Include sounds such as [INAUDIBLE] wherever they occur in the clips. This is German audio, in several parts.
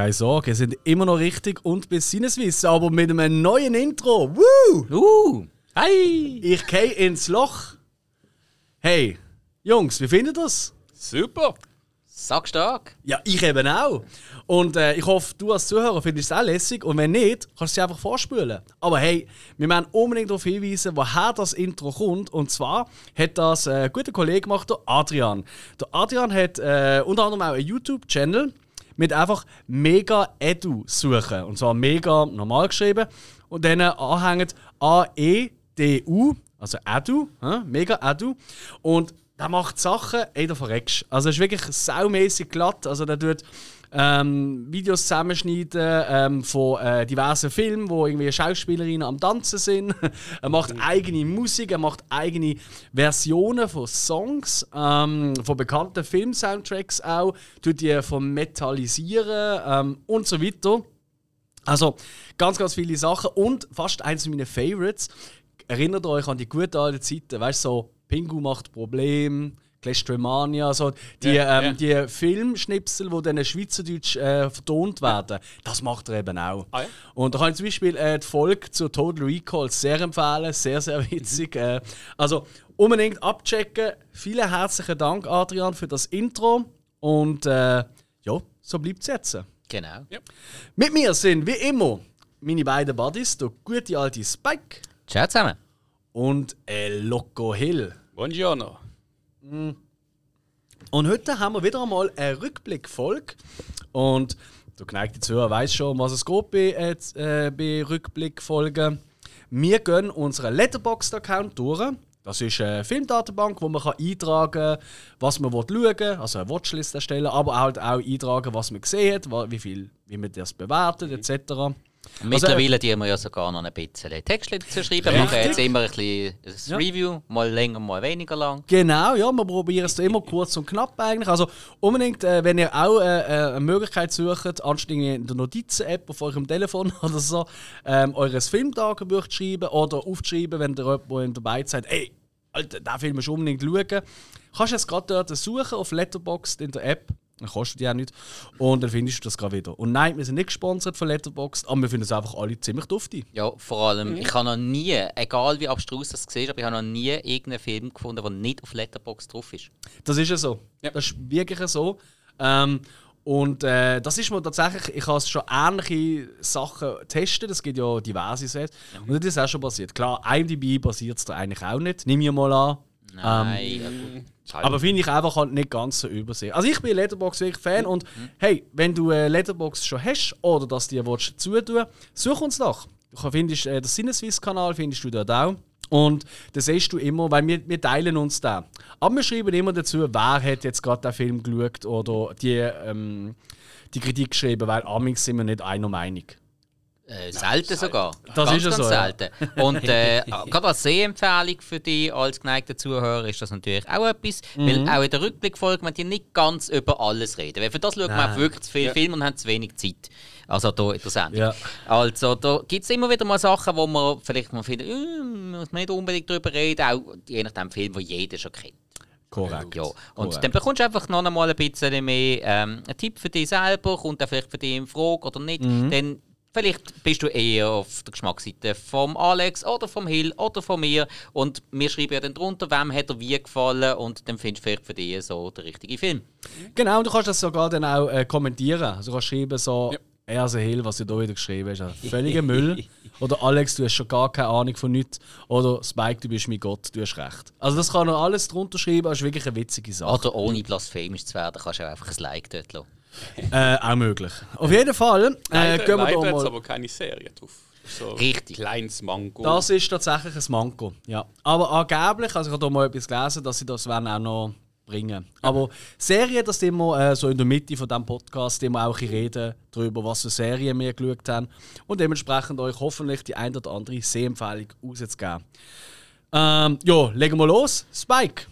Keine Sorge, sind immer noch richtig und bis Sinneswissen, aber mit einem neuen Intro. Woo! Uh! Hi! Ich gehe ins Loch. Hey, Jungs, wie findet ihr das? Super! Sag stark! Ja, ich eben auch. Und äh, ich hoffe, du als Zuhörer findest es auch lässig. Und wenn nicht, kannst du sie einfach vorspülen. Aber hey, wir müssen unbedingt darauf hinweisen, woher das Intro kommt. Und zwar hat das äh, ein guter Kollege gemacht, der Adrian. Der Adrian hat äh, unter anderem auch einen YouTube-Channel mit einfach Mega Edu suchen. Und zwar mega normal geschrieben. Und dann anhängt A-E-D-U, also Edu, hä? Mega Edu. Und der macht Sachen, ey, da verreckst. Also, er ist wirklich saumäßig glatt. Also, der tut ähm, Videos zusammenschneiden ähm, von äh, diversen Filmen, wo irgendwie Schauspielerinnen am Tanzen sind. [LAUGHS] er macht eigene Musik, er macht eigene Versionen von Songs, ähm, von bekannten Film-Soundtracks auch, tut die vom Metallisieren ähm, und so weiter. Also ganz, ganz viele Sachen und fast eins meiner Favorites. Erinnert euch an die guten alten Zeiten, weißt du, so Pingu macht Problem, Clestremania, so die, Ja, ähm, ja. die Filmschnipsel, die dann Schweizerdeutsch äh, vertont werden, das macht er eben auch. Ah, ja? Und da kann ich zum Beispiel äh, die Folge zu Total Recall sehr empfehlen, sehr, sehr witzig. äh, also unbedingt abchecken. Vielen herzlichen Dank, Adrian, für das Intro. Und äh, ja, so bleibt es jetzt. Genau. Mit mir sind wie immer meine beiden Buddies, der gute alte Spike Ciao zusammen! und El Loco Hill. Buongiorno! Und heute haben wir wieder einmal eine Rückblickfolge. Und der geneigte Zuhörer weiß schon, was es geht bei, äh, bei Rückblickfolgen. Wir gehen unseren Letterboxd-Account durch. Das ist eine Filmdatenbank, wo man eintragen kann, was man schauen will, also eine Watchlist erstellen, aber halt auch eintragen, was man gesehen hat, wie, viel, wie man das bewertet, etc. Und Mittlerweile die wir ja sogar noch ein bisschen Texte dazu schreiben. Wir machen jetzt immer ein bisschen ein Ja. Review, mal länger, mal weniger lang. Genau, ja, wir probieren es immer kurz und knapp eigentlich. Also unbedingt, äh, wenn ihr auch äh, äh, eine Möglichkeit sucht, anstatt in der Notizen-App auf eurem Telefon [LAUGHS] oder so, ähm, eures Filmtagebuch zu schreiben oder aufzuschreiben, wenn ihr jemand dabei seid, ey, Alter, den Film musst du unbedingt schauen. Kannst du es gerade dort suchen auf Letterboxd in der App. Dann kostet die auch nicht. Und dann findest du das gerade wieder. Und nein, wir sind nicht gesponsert von Letterboxd, aber wir finden es einfach alle ziemlich duftig. Ja, vor allem, ich habe noch nie, egal wie abstrus das gesehen aber ich habe noch nie irgendeinen Film gefunden, der nicht auf Letterboxd drauf ist. Das ist ja so. Ja. Das ist wirklich so. Ähm, und äh, das ist mir tatsächlich, ich habe schon ähnliche Sachen getestet, es gibt ja diverse Sets. Und das ist auch schon passiert. Klar, IMDb basiert es da eigentlich auch nicht, nehme ich mal an. Nein. Aber finde ich einfach halt nicht ganz so übersehen. Also ich bin Letterbox wirklich Fan und hey, wenn du äh, Letterbox schon hast oder dass dir willst zutun, such uns doch. Du findest äh, den Sinneswiss-Kanal findest du dort auch. Und das siehst du immer, weil wir, wir teilen uns da. Aber wir schreiben immer dazu, wer hat jetzt gerade den Film geschaut oder die, ähm, die Kritik geschrieben, weil amix sind wir nicht einer Meinung. Äh, selten sogar. Das ganz, ist ja ganz so, ja. selten. Und äh, [LAUGHS] gerade als Sehempfehlung für dich als geneigter Zuhörer ist das natürlich auch etwas. Mhm. Weil auch in der Rückblickfolge man die nicht ganz über alles reden. Weil für das schaut man Nein. auch wirklich zu viele Ja. Filme und haben zu wenig Zeit. Also hier in der Sendung. Ja. Also da gibt es immer wieder mal Sachen, wo man vielleicht mal findet, äh, muss man nicht unbedingt darüber reden. Auch je nach dem Film, den jeder schon kennt. Korrekt. Ja, und Korrekt. dann bekommst du einfach noch einmal ein bisschen mehr ähm, einen Tipp für dich selber, kommt der vielleicht für dich in Frage oder nicht. Mhm. Dann vielleicht bist du eher auf der Geschmacksseite vom Alex oder vom Hill oder von mir und wir schreiben ja dann drunter, wem hat er wie gefallen und dann findest du vielleicht für dich so den richtigen Film. Genau, und du kannst das sogar dann auch äh, kommentieren. Also du kannst schreiben so, Ja. Erse Hill, was du da wieder geschrieben hast, also [LAUGHS] völliger Müll. Oder Alex, du hast schon gar keine Ahnung von nichts. Oder Spike, du bist mein Gott, du hast recht. Also das kann er alles drunter schreiben, das ist wirklich eine witzige Sache. Oder ohne blasphemisch zu werden, kannst du auch einfach ein Like dort lassen. Äh, auch möglich. Auf jeden Fall äh, Leider, gehen wir leider da mal... aber keine Serie drauf. So Richtig. Kleines Mango. Das ist tatsächlich ein Manko. Ja. Aber angeblich, also ich habe da mal etwas gelesen, dass sie das werden auch noch bringen. Aber Serien, das immer äh, so in der Mitte von diesem Podcast immer auch reden darüber, was für Serien wir geschaut haben. Und dementsprechend euch hoffentlich die ein oder andere Sehempfehlung rauszugeben. Ähm, ja, legen wir los. Spike,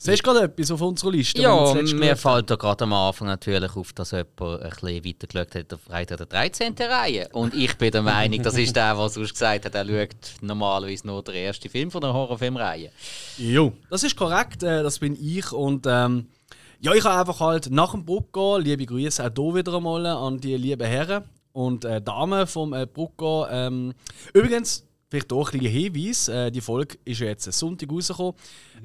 siehst du gerade etwas auf unserer Liste? Ja, mir fällt da gerade am Anfang natürlich auf, dass jemand ein bisschen weiter geschaut hat auf Freitag der 13. Reihe. Und ich bin der Meinung, das ist der, der sonst gesagt hat, er schaut normalerweise nur den ersten Film von der Horrorfilmreihe. Jo, das ist korrekt, äh, das bin ich und ähm, Ja, ich habe einfach halt nach dem Bruck gehen, liebe Grüße auch hier wieder einmal an die lieben Herren und äh, Damen vom äh, Bruck gehen. Ähm, übrigens, vielleicht auch ein kleiner Hinweis, äh, die Folge ist ja jetzt Sonntag rausgekommen.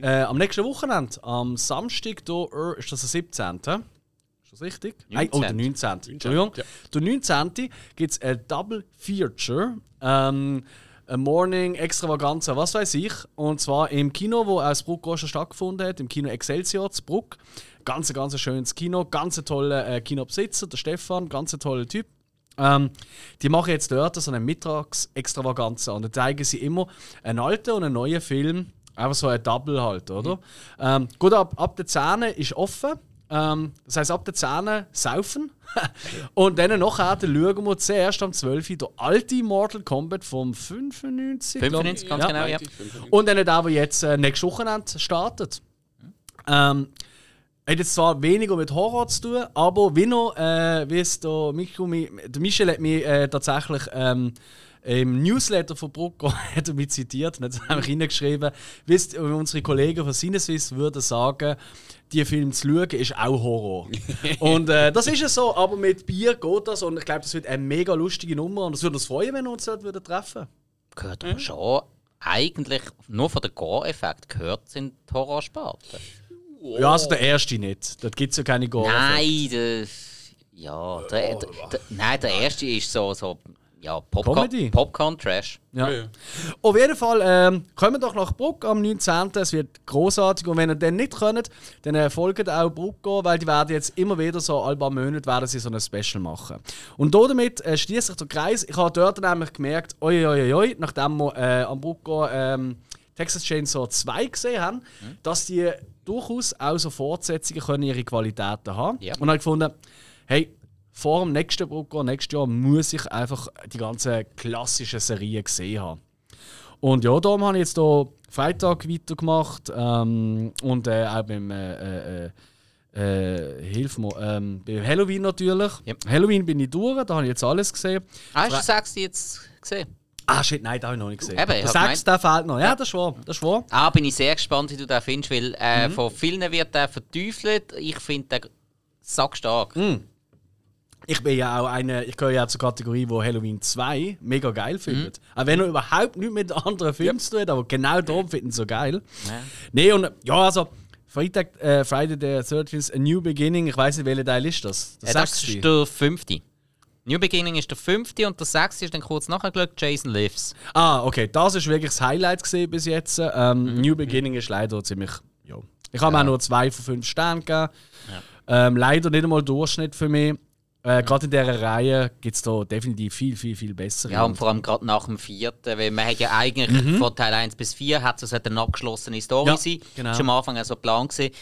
Äh, am nächsten Wochenende, am Samstag, da, äh, ist das der 17. Ist das richtig? Nein, oh, der 19. Entschuldigung. ja. Der 19. gibt es ein Double Feature. Ähm, ein Morning Extravaganza, was weiß ich. Und zwar im Kino, wo aus Bruck stattgefunden hat, im Kino Excelsior zu Bruck. Ganz, ganz schönes Kino, ganz toller äh, Kinobesitzer, der Stefan, ganz toller Typ. Ähm, die machen jetzt dort so eine Mittagsextravaganza und da zeigen sie immer einen alten und einen neuen Film. Einfach so ein Double halt, oder? Ähm, gut, ab, ab der 10 ist offen. Ähm, das heisst, ab der 10 saufen. [LAUGHS] und dann nachher dann schauen wir zuerst am 12. Uhr der alte Mortal Kombat vom 95. glaub ich. 95, ganz genau, ja. Und dann der, der jetzt äh, nächstes Wochenende startet. Ähm, hat jetzt zwar weniger mit Horror zu tun, aber wie noch, äh, wie es der, Micho, mi- der Michel hat mich äh, tatsächlich ähm, im Newsletter von Brucker [LAUGHS] hat er mich zitiert und hat einfach hineingeschrieben, wisst, unsere Kollegen von Cineswiss würden sagen, die Film zu schauen ist auch Horror. [LAUGHS] und äh, das ist ja so, aber mit Bier geht das und ich glaube, das wird eine mega lustige Nummer und es würde uns freuen, wenn wir uns dort würden treffen. Gehört aber schon eigentlich, nur von der Gore-Effekt, gehört es in Horrorsparte. Ja, also der erste nicht. Dort gibt es ja keine Gore. Nein, der, ja, der, der, der, nein, der erste ist so, so ja, Comedy? Popcorn, Popcorn Trash. Ja. Ja. Auf jeden Fall, ähm, kommt doch nach Bruck am 19. Es wird großartig und wenn ihr dann nicht könnt, dann äh, folgt auch Bruck gehen, weil die werden jetzt immer wieder so alle paar Monate werden sie so ein Special machen. Und da damit äh, schließt sich der Kreis. Ich habe dort nämlich gemerkt, oi, oi, oi, oi, nachdem wir äh, am Bruck gehen, ähm, Texas Chainsaw 2 gesehen haben, dass die durchaus auch so Fortsetzungen können ihre Qualitäten haben. Ja. Und habe gefunden, hey, vor dem nächsten Brucker, nächstes Jahr, muss ich einfach die ganzen klassischen Serien gesehen haben. Und ja, darum habe ich jetzt hier Freitag weitergemacht ähm, und äh, auch beim äh, äh, äh, Hilf mir, ähm, bei Halloween natürlich. Ja. Halloween bin ich durch, da habe ich jetzt alles gesehen. Hast du sechsten jetzt gesehen? Ah, shit, nein, da habe ich noch nicht gesehen. Eben, der hab sechste der fehlt noch. Ja, das ist wahr. Das wahr. Ah, bin ich sehr gespannt, wie du den findest, weil Mhm. äh, von vielen wird der verteufelt. Ich finde den sackstark. Mhm. Ich bin ja auch eine, ich gehöre ja zur Kategorie, wo Halloween 2 mega geil findet. Auch wenn er überhaupt nichts mit anderen Filmen zu tun hat, aber genau darum finden sie so geil. Ja. Nee, und ja, also Freitag, äh, Friday the 13th, A New Beginning, ich weiß nicht, welcher Teil ist das? Äh, das ist der fünfte. New Beginning ist der fünfte und der sechste ist dann kurz nachher geschaut, Jason Lives. Ah, okay, das ist wirklich das Highlight gesehen bis jetzt. Ähm, New Beginning ist leider ziemlich, ja. Ich habe ihm auch nur zwei von fünf Sternen gegeben. Ähm, leider nicht einmal Durchschnitt für mich. Äh, Gerade in dieser Reihe gibt es da definitiv viel, viel, viel bessere. Ja, und vor allem gerade nach dem vierten, weil man hat ja eigentlich von Teil 1 bis 4 hat es eine abgeschlossene Story Mhm. Ja, sein. genau. Das war am Anfang auch so Plan. Gewesen.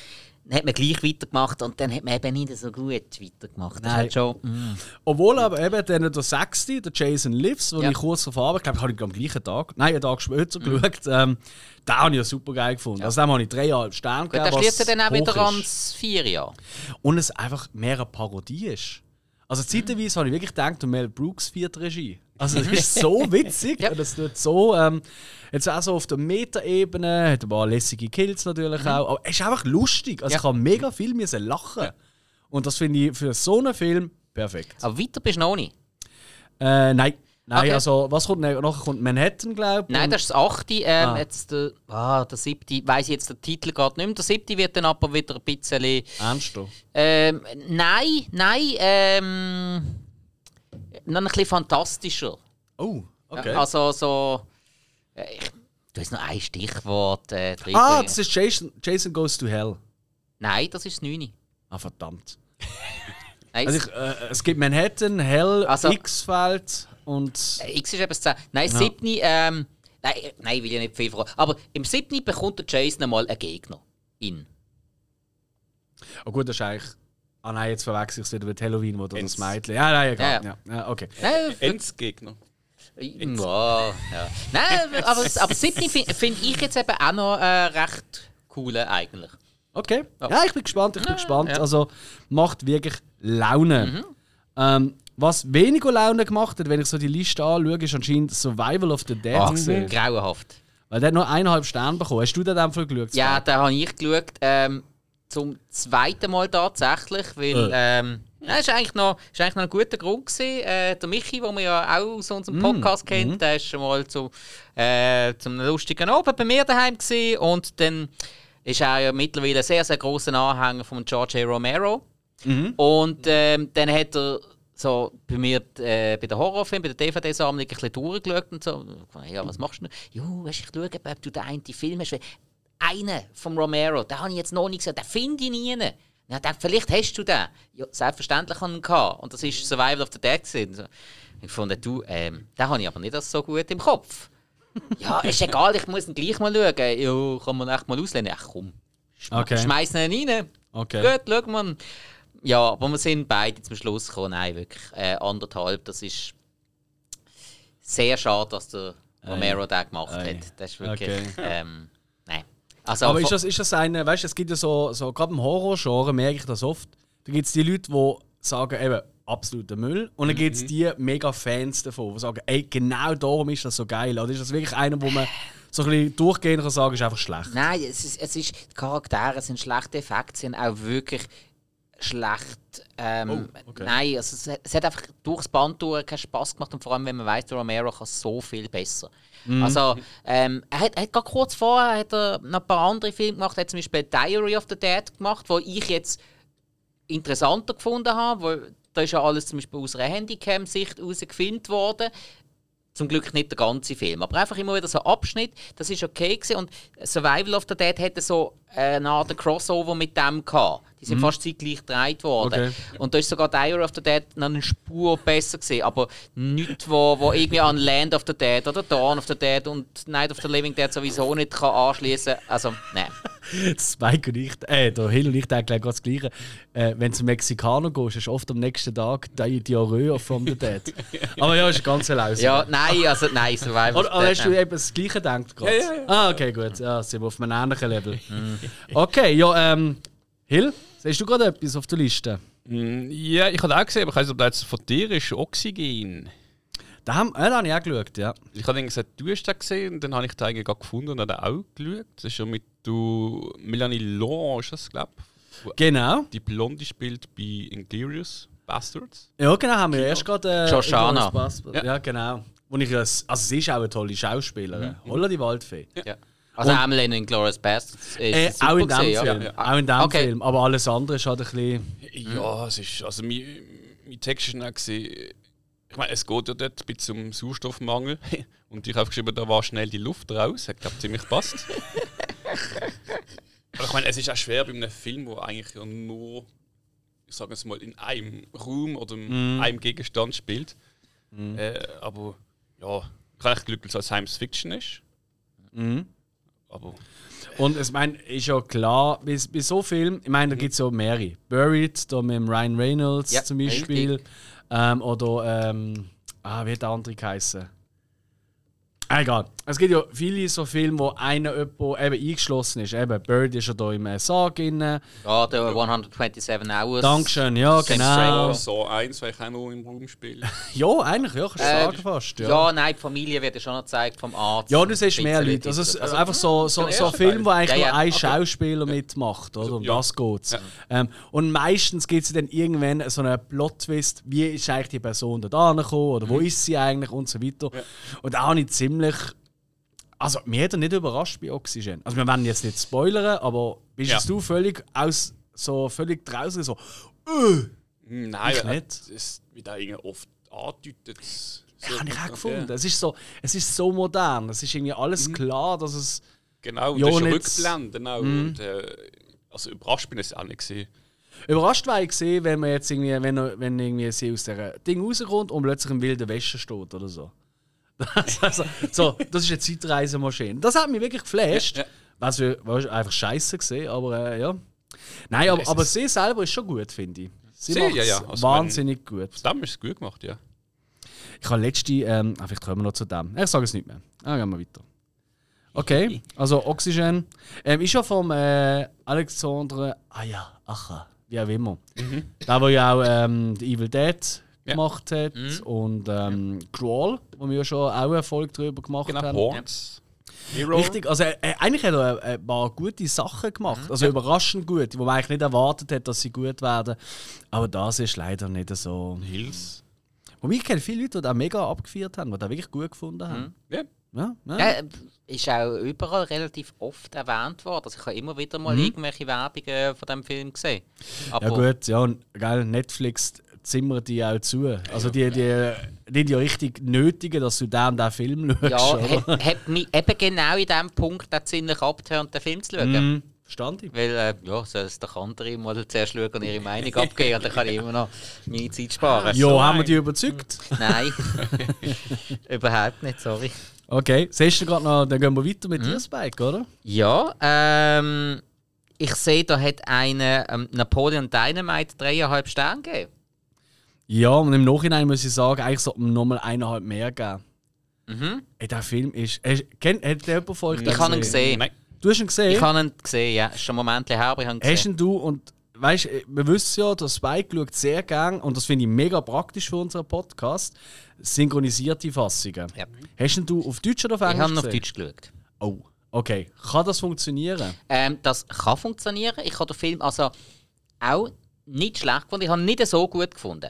Dann hat man gleich weitergemacht und dann hat man eben nicht so gut weitergemacht. Das Nein. schon, mm. Obwohl aber eben dann der sechste, der Jason Lives, wo Ja. ich kurz davor ich glaube, ich habe ihn am gleichen Tag, nein, einen Tag später geschaut, ähm, den habe ich ja super geil gefunden. Also dem habe ich dreieinhalb Sterne gegeben, schließt er dann auch wieder ans 4 Jahr. Und es einfach mehr eine Parodie ist. Also zeitweise habe ich wirklich gedacht, der Mel Brooks vierte Regie. Also das ist so witzig [LAUGHS] Ja. und das tut so, ähm, jetzt auch so auf der Meta-Ebene, hat ein paar lässige Kills natürlich auch, aber es ist einfach lustig. Also Ja. ich habe mega viel müssen lachen. Und das finde ich für so einen Film perfekt. Aber weiter bist du noch nicht. Äh, nein. Nein, Okay. also was kommt nachher? Kommt Manhattan, glaube ich. Nein, das ist das 8. Ähm, Ah. jetzt der, ah, der 7. weiss ich jetzt den Titel gerade nicht mehr. Der 7. wird dann aber wieder ein bisschen. Ernst du? Ähm, nein, nein, ähm. Noch ein bisschen fantastischer. Oh, okay. Also so. äh, Ich, du hast noch ein Stichwort äh, ah, das ist Jason, Jason Goes to Hell. Nein, das ist das 9. Ah, verdammt. [LAUGHS] Also ich, äh, es gibt Manhattan, Hell, Also- X-Feld und... äh, X ist eben das 10. Nein, Ja. 7. Ähm, nein, äh, nein, ich will ja nicht viel verraten. Aber im 7. bekommt der Jason einmal einen Gegner. In. Oh gut, das ist eigentlich... Ah nein, jetzt verwechsel ich es wieder mit Halloween, wo das. Mädchen... Ja, nein, egal. Ja, Ja, ja. okay. Nein, Endgegner. Ja, ja. Nein, [LAUGHS] aber, aber Sydney finde find ich jetzt eben auch noch äh, recht cool eigentlich. Okay. Ja. Ja, ich bin gespannt, ich bin gespannt. ja. Also, macht wirklich Laune. Ähm, was weniger Laune gemacht hat, wenn ich so die Liste anschaue, ist anscheinend Survival of the Dead. Gewesen. grauenhaft. Weil der hat nur eineinhalb Sterne bekommen. Hast du den Fall geschaut? Ja, da habe ich geschaut. Ähm, zum zweiten Mal tatsächlich, weil ähm, ja, ist eigentlich noch, ist eigentlich noch ein guter Grund gewesen. Äh, der Michi, den man ja auch aus unserem Podcast kennt, der ist schon mal zu, äh, zum lustigen Abend bei mir daheim gewesen. und dann ist er ja mittlerweile ein sehr, sehr großer Anhänger von George A. Romero. Und ähm, dann hat er so bei mir äh, bei den Horrorfilmen, bei der DVD-Sammlung ein bisschen durchgeschaut und so. Ja, was machst du? denn? Ja, weißt, ich schaue, ob du den einen Film hast. Einen vom Romero, den habe ich jetzt noch nicht gesehen, den finde ich nie. Ja, dann, vielleicht hast du den. Ja, selbstverständlich habe ich ihn. Und das ist Survival of the Dead. Gewesen. Ich fand, du, ähm, den habe ich aber nicht so gut im Kopf. ja, ist egal, ich muss ihn gleich mal schauen. Ja, kann man echt mal auslehnen. Ach komm, schme Okay. schmeiß ihn rein. Okay. Gut, schau mal. Ja, aber wir sind beide zum Schluss gekommen. Nein, wirklich äh, anderthalb. Das ist sehr schade, dass der Romero den gemacht hat. Das ist wirklich. Okay. Ähm. Also, Aber ist das, ist das eine, weißt du, es gibt ja so, so gerade im Horror-Genre merke ich das oft. Da gibt es die Leute, die sagen, eben, absoluter Müll. Und dann gibt es die mega Fans davon, die sagen, ey, genau darum ist das so geil. Oder ist das wirklich einer, wo man so ein bisschen durchgehend kann sagen, ist einfach schlecht? Nein, es ist, es ist, die Charaktere sind schlechte Effekte, sind auch wirklich schlecht. Ähm, Oh, okay. Nein, also es, hat- es hat einfach durchs Band durch keinen Spaß gemacht und vor allem, wenn man weiß, Romero kann so viel besser. Mhm. Also, ähm, er hat, hat gerade kurz vorher hat er noch ein paar andere Filme gemacht. Er hat zum Beispiel Diary of the Dead gemacht, wo ich jetzt interessanter gefunden habe, weil da ist ja alles zum Beispiel aus einer Handycam-Sicht heraus gefilmt worden. Zum Glück nicht der ganze Film, aber einfach immer wieder so Abschnitt. Das ist okay gewesen. und Survival of the Dead hatte so eine Art Crossover mit dem gehabt. Die sind fast zeitgleich gedreht worden. Okay. Und da ist sogar Diary of the Dead noch eine Spur besser gewesen, aber nicht wo, wo irgendwie an Land of the Dead oder Dawn of the Dead und Night of the Living Dead sowieso nicht kann anschließen. Also nein. Spike und ich, äh, der Hill und ich denken gleich das Gleiche. Äh, wenn du zum Mexikaner gehst, ist oft am nächsten Tag die Diarrhoe from the Dead. [LAUGHS] Aber ja, ist ganz laus. Ja, nein, also nein, Survival Oder, oder hast du eben das Gleiche gedacht gerade? Ja, ja, ja. Ah, okay, gut. Ja, sind wir auf einem ähnlichen Level. Okay, ja, ähm, Hill, siehst du gerade etwas auf der Liste? Mm, Ja, ich habe auch gesehen, aber ich weiß nicht, ob das jetzt von dir ist, Oxygen. Da haben, äh, da habe ich auch geschaut, ja. Ich habe gesagt, du hast den gesehen und dann habe ich den eigentlich gerade gefunden und habe auch geschaut. Das ist ja mit du, Melanie ist das, glaube ich, Genau. die Blonde spielt bei Inglorious Bastards. Ja, genau, haben wir erst gerade. Äh, Shoshana. Ja. Ja. genau. Und ich, als- also sie ist auch eine tolle Schauspielerin. Holla die Waldfee. Ja. Also Emily in Glorious Bastards ist Äh, auch in dem gewesen, Film. ja. Auch in dem Okay. Film. Aber alles andere ist halt ein bisschen. Ja, es ist, also mein, mein Text war auch, gewesen, ich meine, es geht ja dort ein bisschen um Sauerstoffmangel [LAUGHS] und ich habe geschrieben, da war schnell die Luft raus, hat glaube ziemlich gepasst. [LAUGHS] Aber ich meine, es ist auch schwer bei einem Film, wo eigentlich ja nur, ich sage es mal, in einem Raum oder in einem Gegenstand spielt. Äh, aber ja, ich habe echt Glück, dass es als Science Fiction ist. Aber Und es mein, ist ja klar, bei, bei so Filmen, ich meine, da gibt es ja mehrere. Buried, da mit dem Ryan Reynolds Ja, zum Beispiel. Ähm, oder, ähm, ah, wie hat der andere geheißen? Egal. Es gibt ja viele so Filme, wo einer jemand eben eingeschlossen ist. Eben, Bird ist ja da im äh, Sarg drin. Ja, der 127 Hours. Dankeschön, ja, genau. So eins, weil ich auch noch im Raum spiele. [LAUGHS] Ja, eigentlich, ja, kannst du Äh, sagen fast. Ja. Ja. nein, die Familie wird ja schon noch gezeigt vom Arzt. Ja, du siehst mehr Leute. Also, ist Also, einfach so, so, der so ein Film, wo eigentlich Ja, nur ein okay. Schauspieler mitmacht, oder? Um ja. das geht's. Ja. Ähm, und meistens gibt es dann irgendwann so einen Plot-Twist, wie ist eigentlich die Person da angekommen oder Mhm. wo ist sie eigentlich und so weiter. Und da habe ich ziemlich. Also, mir hat er nicht überrascht bei Oxygen. Also, wir werden jetzt nicht spoilern, aber bist Ja. du völlig aus, so völlig draußen, so, äh, Nein, Ich nicht. Das wird auch irgendwie oft angedeutet. So, ja, habe ich auch ja. gefunden. Es, ist so, es ist so modern, es ist irgendwie alles Mhm. klar, dass es. Genau, und Ja, das ist ja Rückblenden auch. Und, äh, also überrascht bin ich es auch nicht gesehen. Überrascht war ich gesehen, wenn man jetzt irgendwie, wenn, wenn irgendwie sie aus der Ding rauskommt und plötzlich im wilden Westen steht oder so. Das, [LAUGHS] also, so, das ist eine Zeitreisemaschine. Das hat mich wirklich geflasht. Ja, ja. Was wir was einfach scheiße gesehen, aber äh, ja. Nein, aber, aber sie selber ist schon gut, finde ich. Sie Sie, macht ja, ja. Also wahnsinnig gut. Dem ist es gut gemacht, ja. Ich habe letzte, ähm, ah, vielleicht kommen wir noch zu dem. Ich sage es nicht mehr. Ah, gehen wir weiter. Okay, also Oxygen. Ähm, ist ja vom äh, Alexandre, ah ja, Acha, wie auch immer. Der, der ja auch ähm, The Evil Dead Ja. gemacht hat und ähm, Crawl, wo wir ja schon auch eine Folge darüber gemacht Genau, haben. Horns. Hero. Richtig, also äh, eigentlich hat er äh, ein paar gute Sachen gemacht. Also überraschend gut, wo man eigentlich nicht erwartet hat, dass sie gut werden. Aber das ist leider nicht so. Hills. Wobei ich kenne viele Leute, die das mega abgefeiert haben, die das wirklich gut gefunden haben. Ja. Ja, ja. Ja, ist auch überall relativ oft erwähnt worden. Also ich habe immer wieder mal irgendwelche Werbungen von diesem Film gesehen. Aber Ja gut, ja, und geil, Netflix zimmert die auch zu. Also die, die, die, die ja richtig nötigen, dass du den und den Film [LAUGHS] schaust. ja, hat, hat mich eben genau in diesem Punkt auch ziemlich abgehört, den Film zu schauen. Mhm. Verstand ich. Weil, äh, ja, soll es doch andere mal zuerst schauen und ihre Meinung abgeben und dann kann ich immer noch meine Zeit sparen. Ja, haben wir die überzeugt? Nein, [LAUGHS] überhaupt nicht, sorry. Okay, siehst du gerade noch, dann gehen wir weiter mit dir, Spike, oder? Ja, ähm, ich sehe, da hat eine ähm, Napoleon Dynamite dreieinhalb Sterne gegeben. Ja, und im Nachhinein muss ich sagen, eigentlich sollte man nochmal eineinhalb mehr geben. Mhm. Ey, der Film ist. Hast, kennt, hat der jemand von euch den Ich habe ihn gesehen. Nein. Du hast ihn gesehen? Ich habe ihn gesehen, ja. Ist schon ein Moment her, aber ich habe ihn Hast gesehen. ihn du und weißt wir wissen ja, der Spike schaut sehr gern und das finde ich mega praktisch für unseren Podcast. Synchronisierte Fassungen. Ja. Hast ihn du auf Deutsch oder auf Ich Englisch? habe ihn auf? Deutsch geschaut. Oh, okay. Kann das funktionieren? Ähm, das kann funktionieren. Ich habe den Film also auch nicht schlecht gefunden. Ich habe ihn nicht so gut gefunden.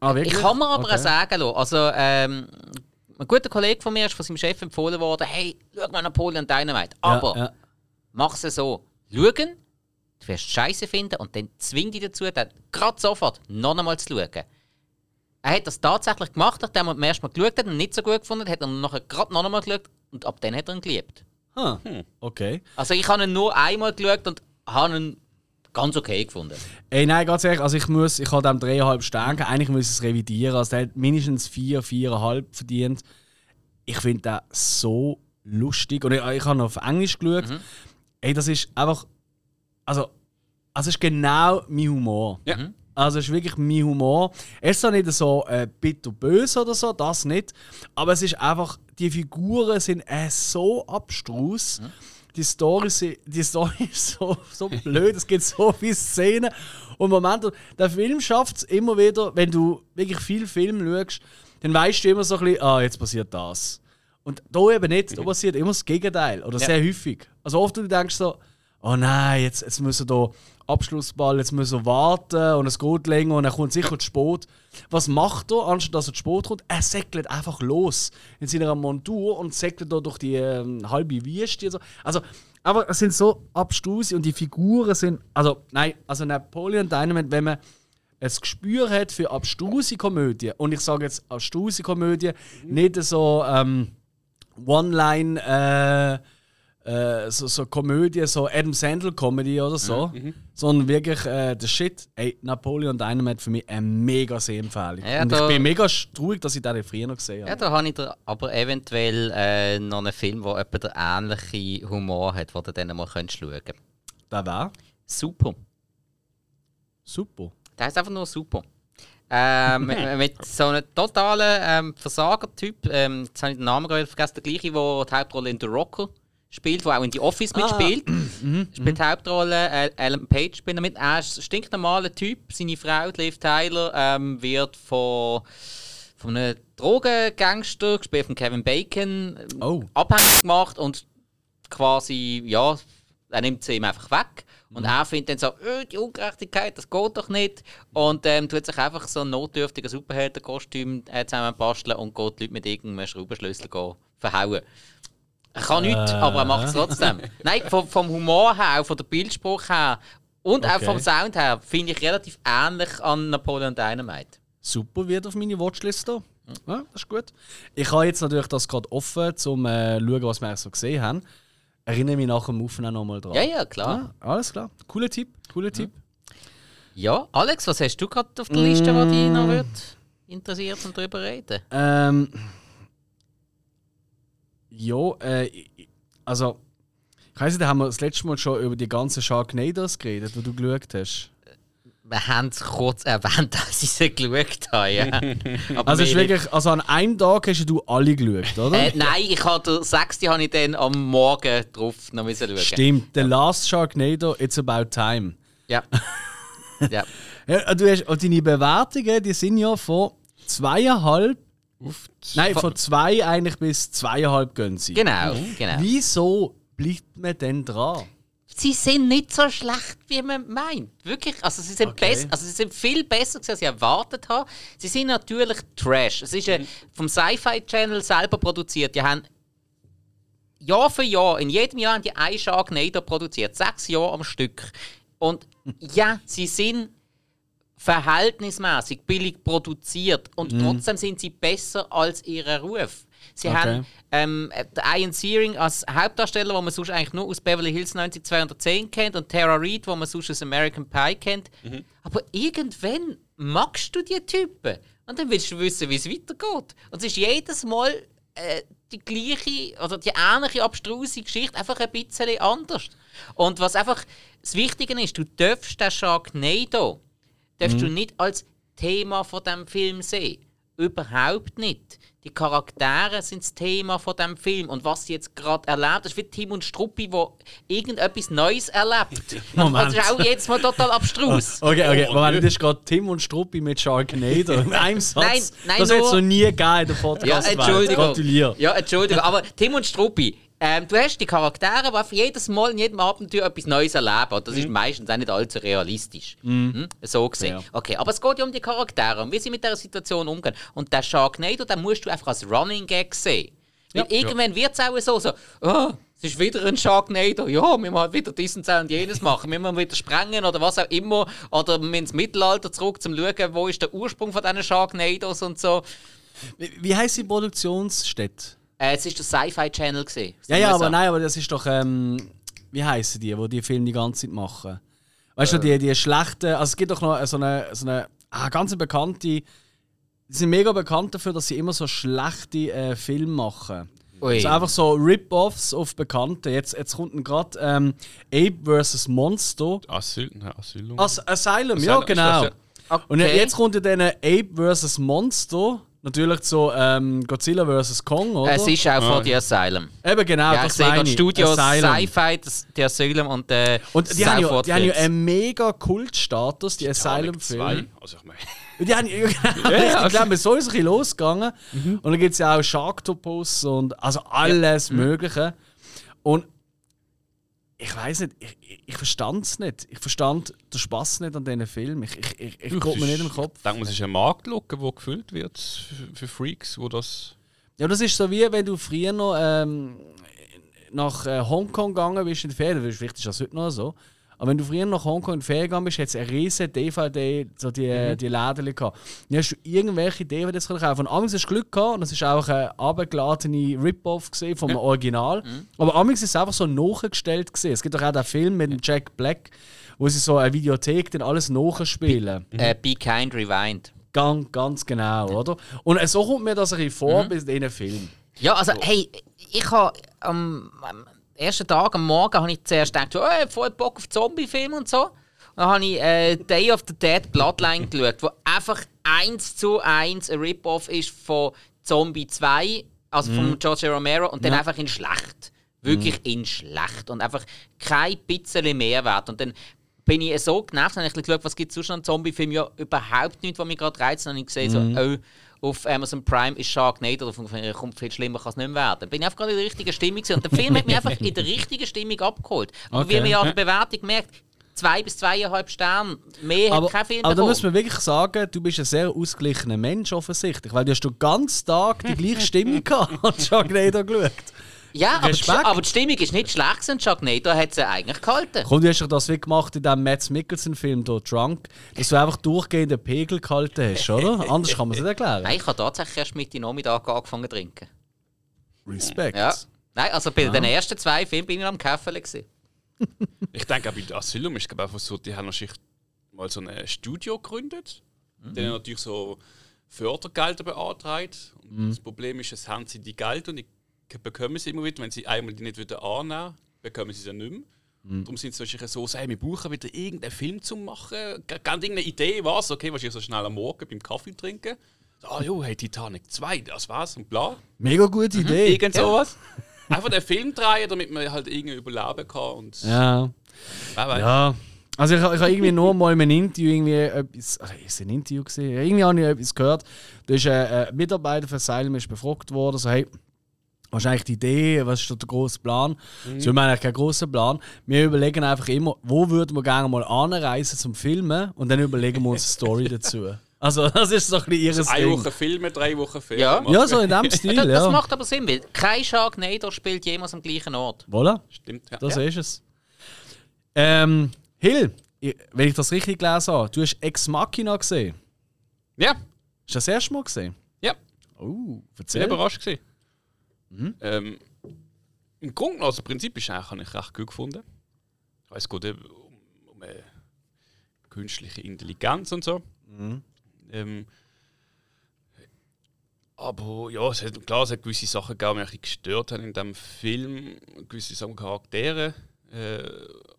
Ah, wirklich? Ich kann mir aber Okay. auch sagen lassen, also ähm, ein guter Kollege von mir ist von seinem Chef empfohlen worden, hey, schau mal Napoleon Dynamite. Aber Ja, ja. mach es so. Schauen, du wirst Scheiße finden und dann zwing dich dazu, dann gerade sofort noch einmal zu schauen. Er hat das tatsächlich gemacht, nachdem er beim ersten Mal geschaut hat und nicht so gut gefunden hat, hat er nachher gerade noch einmal geschaut und ab dann hat er ihn geliebt. Ah, okay. Also ich habe ihn nur einmal geschaut und habe ihn ganz okay gefunden. Ey, nein, ganz ehrlich, also ich muss, ich habe dem dreieinhalb Sterne, gegeben. eigentlich muss ich es revidieren. Also der hat mindestens vier, viereinhalb verdient. Ich finde den so lustig. Und ich, ich habe noch auf Englisch geschaut. Ey, das ist einfach. Also, also es ist genau mein Humor. Ja. Also es ist wirklich mein Humor. Es ist zwar nicht so äh, bitter böse oder so, das nicht. Aber es ist einfach, die Figuren sind äh, so abstrus. Die Story, die Story [LAUGHS] ist so, so blöd, es gibt so viele Szenen und Momente. Der Film schafft es immer wieder, wenn du wirklich viel Film schaust, dann weißt du immer so ein bisschen, ah, jetzt passiert das. Und da eben nicht, da passiert immer das Gegenteil. Oder Ja. sehr häufig. Also oft du denkst so, oh nein, jetzt, jetzt müssen da Abschlussball, jetzt müssen wir warten und es geht länger und er kommt sicher zu spät. Was macht er, anstatt dass er zu spät kommt? Er segelt einfach los in seiner Montur und segelt da durch die ähm, halbe Wüste. So. Also, aber es sind so abstruse und die Figuren sind, also nein, also Napoleon Dynamite, wenn man ein Gespür hat für abstruse Komödien und ich sage jetzt abstruse Komödien, nicht so ähm, One-Line äh, äh, so, so Komödie, so Adam Sandler Comedy oder so, sondern wirklich äh, der Shit. Ey, Napoleon Dynamite für mich eine mega Sehempfehlung. Ja, und ich bin mega traurig, dass ich den früher noch gesehen Ja, habe. da habe ich da aber eventuell äh, noch einen Film, der etwa den ähnlichen Humor hat, den du dann mal könntest schauen könntest. Der war Super. super. Der heißt einfach nur super. Ähm, [LAUGHS] mit- mit so einem totalen ähm, Versager-Typ, ähm, jetzt habe ich den Namen gerade vergessen, der gleiche, der die Hauptrolle in The Rocker spielt, der auch in The Office mitspielt. [CLEARS THROAT] spielt die Hauptrolle, äh, Alan Page spielt er mit. Er ist ein stinknormaler Typ. Seine Frau, Liv Tyler, ähm, wird von, von einem Drogengangster, gespielt von Kevin Bacon, ähm, Oh. abhängig gemacht und quasi, ja, er nimmt sie ihm einfach weg. Und er findet dann so, «Äh, die Ungerechtigkeit, das geht doch nicht. Und ähm, tut sich einfach so ein notdürftiges Superheldenkostüm äh, zusammenbasteln und geht die Leute mit irgendeinem Schraubenschlüssel verhauen. Er kann nichts, aber er macht es trotzdem. [LAUGHS] Nein, vom, vom Humor her, auch von der Bildspruch her und auch Okay. vom Sound her finde ich relativ ähnlich an Napoleon Dynamite. Super wird auf meine Watchliste. Ja, das ist gut. Ich habe jetzt natürlich das gerade offen, um äh, zu schauen, was wir so gesehen haben. Erinnere mich nach dem Aufnehmen nochmal dran. Ja, ja, klar. Ja, alles klar. Cooler Tipp, cooler Tipp. Ja, Alex, was hast du gerade auf der Liste, die dich noch wird interessiert und darüber reden? Ähm. Ja, äh, ich- also. Ich weiss nicht, haben wir das letzte Mal schon über die ganzen Sharknados geredet, die du geschaut hast. Wir haben es kurz erwähnt, [LAUGHS] als ich sie geschaut habe. Ja. [LAUGHS] Aber Also, ist wirklich, also an einem Tag hast du alle geschaut, oder? Äh, nein, ich habe den sechsten habe ich dann am Morgen drauf noch schauen. Stimmt, The Last Sharknado, It's About Time. Ja. [LAUGHS] ja. Ja, du hast, und deine Bewertungen, die sind ja von zweieinhalb Nein, von zwei eigentlich bis zweieinhalb gehen sie. Genau, genau. Wieso bleibt man denn dran? sie sind nicht so schlecht, wie man meint. Wirklich. Also sie sind, Okay. besser, also sie sind viel besser, als ich erwartet habe. Sie sind natürlich Trash. Es ist äh, vom Sci-Fi Channel selber produziert. Die haben Jahr für Jahr, in jedem Jahr haben die einen Sharknado produziert. Sechs Jahre am Stück. Und ja, sie sind verhältnismäßig billig produziert und trotzdem sind sie besser als ihren Ruf. Sie Okay. haben ähm, Ian Searing als Hauptdarsteller, den man sonst eigentlich nur aus Beverly Hills 90210 kennt, und Tara Reid, den man sonst aus American Pie kennt. Aber irgendwann magst du die Typen und dann willst du wissen, wie es weitergeht. Und es ist jedes Mal äh, die gleiche oder die ähnliche abstruse Geschichte, einfach ein bisschen anders. Und was einfach das Wichtige ist, du darfst den Sharknado darfst du nicht als Thema von dem Film sehen. Überhaupt nicht. Die Charaktere sind das Thema von dem Film und was sie jetzt gerade erlebt. Das ist wie Tim und Struppi, wo irgendetwas Neues erlebt. Moment. [LAUGHS] Das ist auch jedes Mal total abstrus. [LAUGHS] Okay, okay. Oh, Moment, das ist gerade Tim und Struppi mit Sharknado in einem Satz. Nein, nein, das hätte es noch nie gegeben in der Ja, podcast Entschuldigung. Gratuliere. Ja, Entschuldigung. Aber Tim und Struppi, ähm, du hast die Charaktere, die jedes Mal in jedem Abenteuer etwas Neues erleben. Und das ist meistens auch nicht allzu realistisch. Mhm. So gesehen. Ja. Okay, aber es geht ja um die Charaktere und wie sie mit dieser Situation umgehen. Und der Sharknado, den musst du einfach als Running Gag sehen. Weil irgendwann wird es auch so, so oh, es ist wieder ein Sharknado, ja, wir müssen wieder dies und und jenes machen, wir müssen wieder sprengen oder was auch immer. Oder wir müssen ins Mittelalter zurück, um zu schauen, wo ist der Ursprung von diesen Sharknados und so. Wie, wie heisst die Produktionsstätte? Äh, es war der Sci-Fi Channel. Gewesen, aus Ja, ja, aber nein, aber das ist doch. Ähm, wie heißen die, die die Filme die ganze Zeit machen? Weißt du, die, die schlechten. Also es gibt doch noch so eine, so eine ah, ganz bekannte. Die sind mega bekannt dafür, dass sie immer so schlechte äh, Filme machen. Ui. Also einfach so Rip-Offs auf Bekannte. Jetzt, jetzt kommt gerade ähm, Ape vs. Monster. Asyl, nein, Asylum. As Asylum, Asylum, ja, ist genau. das, Okay. Und jetzt kommt ja dann Ape vs. Monster. Natürlich so ähm, Godzilla vs. Kong, oder? Es ist auch Ah, von The Asylum. Eben genau, Ja, ich das sehe meine ich. Studio Asylum. Sci-Fi, The Asylum und äh, Und die haben, ja, die haben ja einen mega Kultstatus, die Asylum-Filme. 2. Also ich meine, [LAUGHS] Die haben ja, [LAUGHS] [LAUGHS] ich glaube, so ist es ein bisschen losgegangen. Und dann gibt es ja auch Sharktopus und also alles Mögliche. Und ich weiß nicht, ich, ich, verstand es nicht. Ich verstand den Spaß nicht an diesen Film. Ich, ich, ich, ich geht mir nicht im Kopf. Ich denke, es ist ein Marktlücke, der gefüllt wird für, Freaks, wo das. Ja, das ist so wie wenn du früher noch ähm, nach äh, Hongkong gegangen bist in die Ferien. Vielleicht ist das heute noch so. Aber wenn du früher nach Hongkong in Ferien gegangen bist, hat es eine riesige DVD, so die, Mhm. die Läden gehabt. Dann hast du irgendwelche DVDs kaufen. Und amigs hast du Glück gehabt und es war auch eine abgeladene Rip-Off vom Original. Mhm. Aber amigs ist es einfach so nachgestellt gesehen. Es gibt doch auch den Film mit dem Jack Black, wo sie so eine Videothek dann alles nachspielen. Äh, Be Kind Rewind. Ganz, ganz genau, oder? Und äh, so kommt mir das ein bisschen vor bei diesen Filmen. Ja, also, hey, ich habe am, am ersten Tag, am Morgen, habe ich zuerst gedacht, oh, ich hab voll Bock auf Zombie-Filme und so. Und dann habe ich äh, Day of the Dead Bloodline geschaut, wo einfach eins zu eins ein Rip-Off ist von Zombie 2, also von George A. Romero, und dann einfach in schlecht. Wirklich in schlecht. Und einfach kein bisschen Mehrwert. Und dann bin ich so genervt, habe ich geschaut, was gibt es sonst an Zombie-Filmen? Ja, überhaupt nichts, was mich gerade reizt. Dann habe ich gesehen, so, oh, auf Amazon Prime ist Sharknado, davon kommt viel schlimmer, kann es nicht mehr werden. Bin ich einfach gerade in der richtigen Stimmung gewesen. und der Film hat mich einfach in der richtigen Stimmung abgeholt. Aber wie Okay. man ja an der Bewertung merkt, zwei bis zweieinhalb Sterne, mehr Aber, hat kein Film aber da muss man wirklich sagen, du bist ein sehr ausgeglichener Mensch offensichtlich, weil du hast den ganzen Tag die gleiche Stimmung [LAUGHS] gehabt und Sharknado geschaut. Ja, aber aber die Stimmung ist nicht schlecht gewesen. Sharknado hat sie eigentlich gehalten. Und du hast doch das wie gemacht in diesem Mads Mikkelsen-Film, hier, Drunk, dass du einfach durchgehend den Pegel gehalten hast, oder? [LAUGHS] Anders kann man es nicht erklären. Nein, ich habe tatsächlich erst Mitte Nachmittag angefangen zu trinken. Respekt. Ja. Nein, also bei den ersten zwei Filmen bin ich am Käffeln. gewesen. [LAUGHS] Ich denke auch bei der Asylum ist es einfach so, die haben wahrscheinlich mal so ein Studio gegründet. Mhm. Die haben natürlich so Fördergelder beantragt. Und Das Problem ist, es haben sie die Geld und die bekommen sie immer wieder. Wenn sie einmal die nicht wieder annehmen, bekommen sie sie nicht mehr. Mhm. Darum sind sie wahrscheinlich so, hey, wir brauchen wieder irgendeinen Film zu machen. Ganz irgendeine Idee, was? Okay, wahrscheinlich so schnell am Morgen beim Kaffee trinken. So, Ah, jo, hey, Titanic 2, das war's und bla. Mega gute Idee. Irgend sowas. Einfach den Film drehen, damit man halt irgendwie überleben kann. Und Ja. wer weiß. ja. Also ich, ich habe irgendwie nur mal in einem Interview irgendwie etwas, also ist ein Interview gesehen? Irgendwie habe ich etwas gehört. Da ist ein, ein Mitarbeiter von Asylum ist befragt worden, so hey, was ist eigentlich die Idee, was ist der große Plan? So, wir haben eigentlich keinen großen Plan. Wir überlegen einfach immer, wo würden wir gerne mal anreisen zum Filmen und dann überlegen wir uns eine Story [LAUGHS] dazu. Also das ist so ein bisschen ihres Eine Ding. Woche Filme, drei Wochen Ferien. Ja. machen. Ja, so in dem [LAUGHS] Stil, Das, das ja. macht aber Sinn, weil kein Sharknado spielt jemals am gleichen Ort. Voilà. Stimmt, ja. Das ja. ist es. Ähm, Hill, ich- wenn ich das richtig gelesen habe, du hast Ex Machina gesehen. ja, Hast du das erste Mal gesehen? ja. Oh, Sehr erzähl. überrascht gewesen. Mhm. Ähm, Im Grunde, also Prinzip ist eigentlich, habe ich recht gut gefunden. Ich weiß gut, um, um äh, künstliche Intelligenz und so. Mhm. Ähm, aber ja, es hat, klar, es hat gewisse Sachen gegeben, die mich gestört haben in diesem Film. Gewisse sagen, Charaktere. Äh,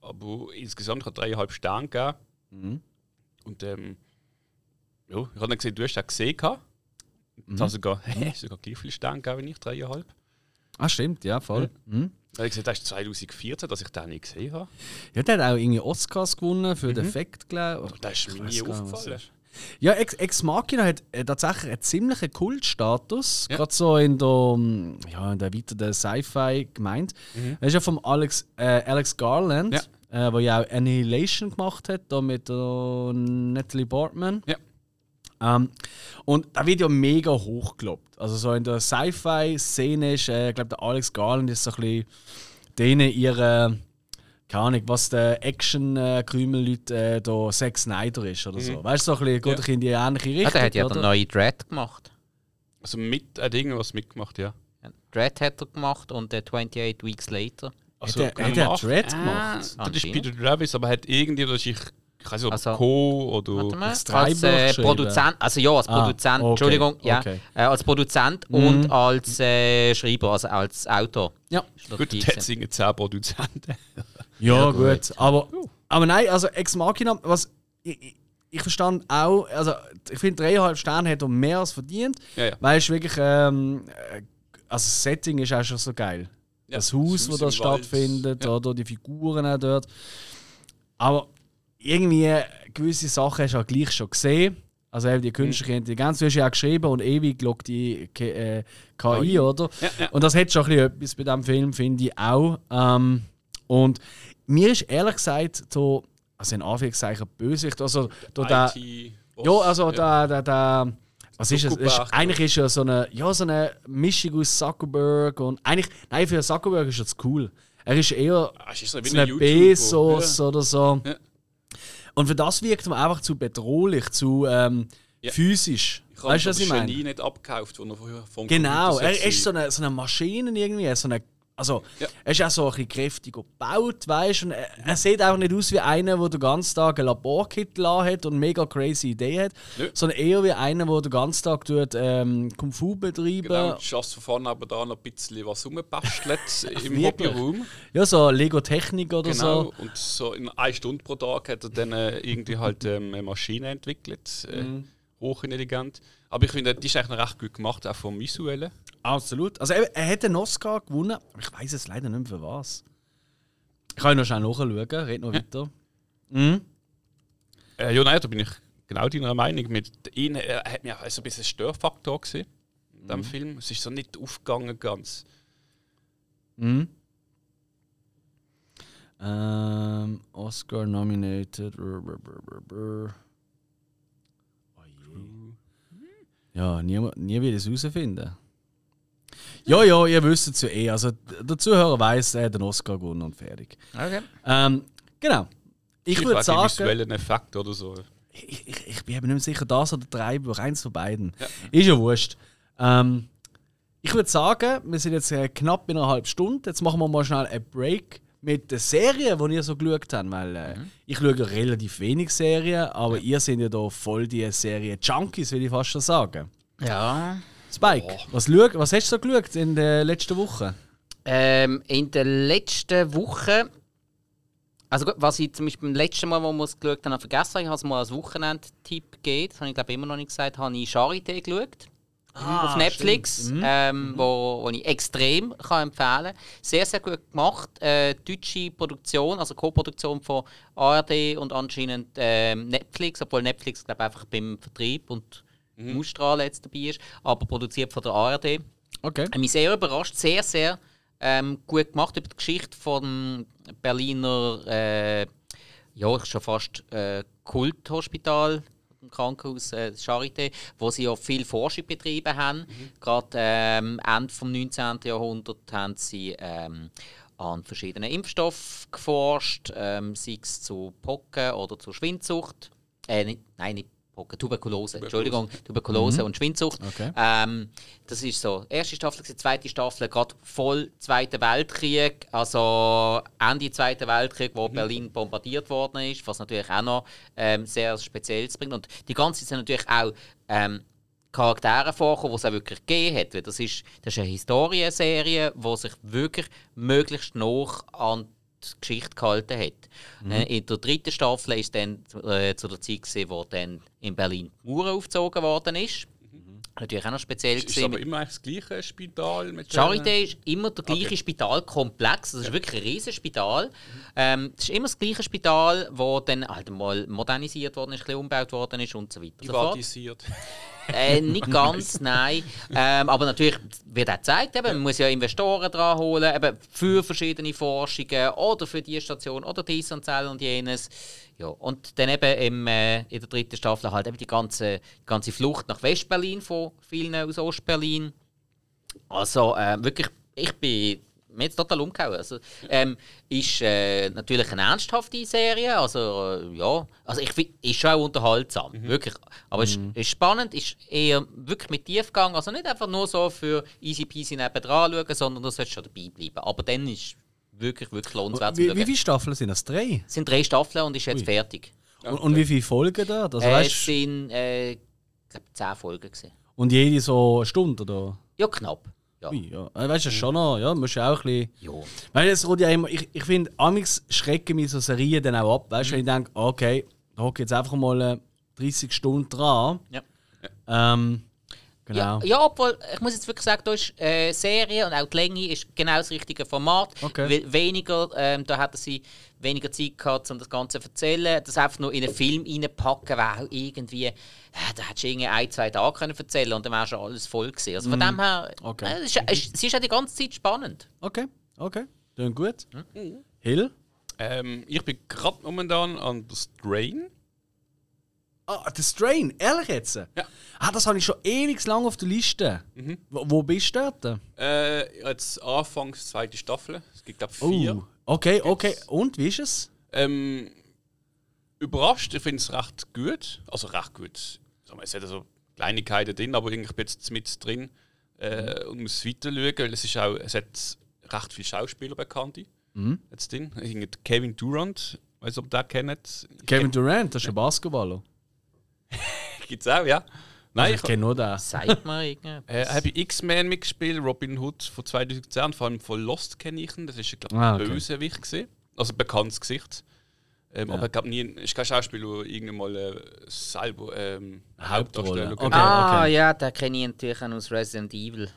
aber insgesamt hat dreieinhalb Sterne gegeben. Mhm. Und ähm, ja, ich habe dann gesehen, du hast das gesehen. Mhm. Hat sogar, [LAUGHS] sogar gleich viele Sterne gegeben wie ich, dreieinhalb. Ah, stimmt, ja, voll. Mhm. Dann habe ich gesagt, das ist 2014, dass ich den nicht gesehen habe. Ja, der hat auch irgendwie Oscars gewonnen für den Effekt, glaube ich. Mhm. Das ist mir nie aufgefallen. ist. Ja, Ex, Ex Machina hat äh, tatsächlich einen ziemlichen Kultstatus. Ja. Gerade so in der, ähm, ja, in der weiteren Sci-Fi gemeint. Das ist ja vom Alex, äh, Alex Garland, Mhm. Ja. äh, der ja auch Annihilation gemacht hat, da mit der Natalie Portman. Ja. Ähm, und da wird ja mega hochgelobt. Also so in der Sci-Fi-Szene ist, äh, ich glaube, der Alex Garland ist so ein bisschen denen ihre, keine Ahnung, was der Action-Krümel-Leute äh, da Zack Snyder ist oder so. Weißt du, so ein bisschen, geht Ja. in die ähnliche Richtung. Ja, der hat ja oder? den neuen Dread gemacht. Also mit, er hat irgendwas mitgemacht, ja. Dread hat er gemacht und der 28 Weeks Later. Also, Hat er- hat er gemacht? Dread Ah, gemacht? Das ist. Peter Travis, aber hat irgendwie, dass ich, ich weiß nicht, ob Also- Co. Warte oder... mal, das als Drehbuch äh? Produzent, also ja, als Ah, Produzent, okay, Entschuldigung, ja, okay. äh, als Produzent und als äh, Schreiber, also als Autor. Ja. Gut, hat gewesen. singen 10 Produzenten. [LAUGHS] Ja, gut. Aber, aber nein, also Ex Machina, was ich, ich, ich verstand auch, also ich finde dreieinhalb Sterne hat er mehr als verdient, Ja, ja. weil es wirklich, ähm, äh, also das Setting ist auch schon so geil. Ja, das Haus, wo Haus da im Wald. stattfindet, Ja. oder die Figuren auch dort. Aber irgendwie gewisse Sachen hast du auch gleich schon gesehen. Also eben die künstliche Intelligenz, du hast ja auch geschrieben und ewig loggt die äh, KI, oder? Ja, ja. Und das hat schon ein bisschen etwas bei diesem Film, finde ich auch. Ähm, und mir ist ehrlich gesagt so, also in Anführungszeichen Bösewicht, also da, ja, also der, der, der was ist es? Ist, eigentlich ist ja so eine, ja, so eine Mischung aus Zuckerberg und eigentlich, nein, für Zuckerberg ist das cool. Er ist eher Ah, ist so so ein. Bezos Ja. oder so. Ja. Und für das wirkt man einfach zu bedrohlich, zu ähm, Ja. physisch. Ich Weißt du, was ich meine? Nicht abgekauft, wo er vorher vom Genau, er ist so eine, so eine Maschine irgendwie, so eine, also Ja. er ist auch so ein bisschen kräftig gebaut, weißt du, und er, er sieht auch nicht aus wie einer, der den ganzen Tag ein Laborkittel hat und mega crazy Ideen hat, Nö. sondern eher wie einer, der den ganzen Tag tut, ähm, Kung Fu betreiben. Genau, schaust von vorne aber da noch ein bisschen was rumbastelt [LAUGHS] im? Hobbyraum. Ja, so Lego-Technik oder Genau, so. und so in einer Stunde pro Tag hat er dann äh, irgendwie halt ähm, eine Maschine entwickelt, äh, Mhm. hochintelligent. Aber ich finde, die ist eigentlich noch recht gut gemacht, auch vom Visuellen. Absolut. Also er, er hat einen Oscar gewonnen, aber ich weiß es leider nicht mehr für was. Ich kann noch schnell nachschauen, red noch weiter. Mhm. Äh, ja, nein, da bin ich genau deiner Meinung. Mit ihm er hat mir auch so ein bisschen ein Störfaktor gesehen in Mhm. diesem Film. Es ist so nicht aufgegangen ganz. Mhm. Ähm, Oscar nominated. Brr, brr, brr, brr, brr. Oh je. Ja, nie, nie wird es herausfinden. Ja, ja, ihr wisst es ja eh. Also, der Zuhörer weiß, er hat den Oscar gewonnen und fertig. Okay. Ähm, genau. Ich würde sagen, visuellen Effekt oder so. ich, ich, ich bin eben nicht mehr sicher, das oder drei, aber eins von beiden. Ist ja wurscht. Ähm, ich würde sagen, wir sind jetzt äh, knapp in einer halben Stunde. Jetzt machen wir mal schnell einen Break mit der Serie, die ihr so geschaut habt. Weil äh, ich schaue ja relativ wenig Serien, aber ihr seid ja da voll die Serie-Junkies, will ich fast schon sagen. Ja. Spike, was, schau, was hast du so geschaut in den letzten Wochen? Ähm, in der letzten Woche, also gut, was ich zum Beispiel beim letzten Mal, wo wir es geschaut haben, vergessen habe, ich habe es mal als Wochenendtipp gegeben, das habe ich glaube immer noch nicht gesagt, habe ich Charité geschaut. Auf Netflix, ähm, wo, wo ich extrem kann empfehlen kann. Sehr, sehr gut gemacht. Äh, deutsche Produktion, also Co-Produktion von ARD und anscheinend ähm, Netflix, obwohl Netflix glaube einfach beim Vertrieb und mhm. Ausstrahlen jetzt dabei ist, aber produziert von der ARD. Okay. Ich mich sehr überrascht, sehr, sehr ähm, gut gemacht über die Geschichte von Berliner, äh, ja, schon fast äh, Kulthospital im Krankenhaus äh, Charité, wo sie ja viel Forschung betrieben haben. Mhm. Gerade ähm, Ende des 19. Jahrhunderts haben sie ähm, an verschiedenen Impfstoffen geforscht, ähm, sei es zu Pocken oder zu Schwindsucht. Äh, nicht, nein, nicht Pocken, Tuberkulose, Entschuldigung, Tuberkulose mhm. und Schwindsucht. Okay. Ähm, das ist so. Erste Staffel, zweite Staffel, gerade voll Zweiter Weltkrieg, also Ende Zweiten Weltkrieg, wo mhm. Berlin bombardiert worden ist, was natürlich auch noch ähm, sehr Spezielles bringt. Und die ganze Zeit sind natürlich auch ähm, Charaktere vorkommen, die es auch wirklich gegeben hat. das ist, das ist eine Historienserie, die sich wirklich möglichst noch an die Geschichte gehalten hat. Mhm. Äh, in der dritten Staffel war es dann äh, zu der Zeit, gewesen, wo dann in Berlin die Mauer aufgezogen worden ist. Mhm. Natürlich auch noch speziell ist, ist aber immer das gleiche Spital mit Charité ist immer der gleiche okay. Spitalkomplex. Das ist ja. wirklich ein riesiges Spital. Mhm. Ähm, ist immer das gleiche Spital, das dann halt mal modernisiert worden ist, ein bisschen umgebaut worden ist und so weiter. Privatisiert. Äh, nicht ganz, [LAUGHS] nein. Ähm, aber natürlich wird auch gezeigt, eben, man muss ja Investoren dran holen, eben für verschiedene Forschungen oder für die Station oder dies und das und jenes. Ja, und dann eben im, äh, in der dritten Staffel halt eben die ganze, die ganze Flucht nach Westberlin von vielen aus Ostberlin. Also äh, wirklich, ich bin mir jetzt total umgehauen. Also, ähm, ist äh, natürlich eine ernsthafte Serie, also äh, ja, also ich finde, ist schon auch unterhaltsam, mhm. wirklich. Aber es mhm. ist, ist, spannend, ist eher wirklich mit Tiefgang, also nicht einfach nur so für easy peasy nebendran schauen, sondern du solltest schon dabei bleiben. Aber dann ist wirklich, wirklich lohnenswert wie, wie viele Staffeln sind das? Drei? Es sind drei Staffeln und ist jetzt Ui. fertig. Und, und, wie viele Folgen da? Also, äh, es sind, äh, ich glaube, zehn Folgen. Gewesen. Und jede so eine Stunde, oder? Ja, knapp. Ja. Ui, ja. Äh, weißt du, schon noch, ja, musst du auch ein bisschen. Ja. Weil es ja immer, ich, ich finde, amigs schrecken mich so Serien dann auch ab. Weißt du, mhm. wenn ich denke, okay, da hocke jetzt einfach mal 30 äh, Stunden dran. Ja. Ähm, Genau. Ja, ja, obwohl, ich muss jetzt wirklich sagen, da ist äh, Serie und auch die Länge ist genau das richtige Format. Okay. Weniger, ähm, da hätten sie weniger Zeit gehabt, um das Ganze zu erzählen. Das einfach nur in einen Film reinpacken, wäre irgendwie, äh, da hättest du irgendwie ein, zwei Tage können erzählen und dann wäre schon alles voll gewesen. Also von mm. dem her, okay. äh, es, ist, es, ist ja die ganze Zeit spannend. Okay, okay. Dann gut. Mhm. Hill? Ähm, ich bin gerade momentan an der Strain. Ah, The Strain, ehrlich jetzt? Ja. Ah, das habe ich schon ewig lang auf der Liste. Mhm. Wo, wo, bist du dort? Äh, jetzt Anfangs zweite Staffel. Es gibt glaube vier. Oh, okay, okay. Und wie ist es? Ähm, überrascht. Ich finde es recht gut. Also recht gut. Es hat so Kleinigkeiten drin, aber ich bin jetzt mit drin äh, und muss weiter schauen, weil es ist auch, es hat recht viele Schauspieler bekannt. Mhm. Jetzt drin. Kevin Durant, weiß ob ihr den kennt. Kevin Durant, das ist ein Basketballer. [LAUGHS] Gibt's auch, ja. Nein, ich, kenne nur den. Sagt mal [LAUGHS] irgendwas. Äh, habe ich X-Men mitgespielt, Robin Hood von 2010, vor allem von Lost kenne ich ihn. Das ist, glaube ich, ah, okay. Bösewicht gewesen. Also ein bekanntes Gesicht. Ähm, ja. Aber ich glaube nie, ist kein Schauspieler, der irgendwann mal äh, selber ähm, Hauptdarsteller okay, Ah, okay. ja, den kenne ich natürlich auch aus Resident Evil.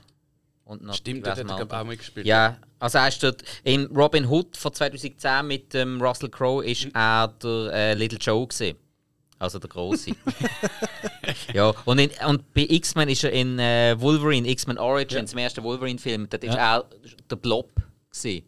Und noch Stimmt, der hat auch mitgespielt. Ja, also er ist dort, in Robin Hood von 2010 mit ähm, Russell Crowe ist mhm. er der äh, Little Joe gewesen. Also der Große. [LAUGHS] ja, und, in, und bei X-Men ist er in äh, Wolverine, X-Men Origins, ja. im ersten Wolverine-Film, das war ja. auch der Blob. Gewesen.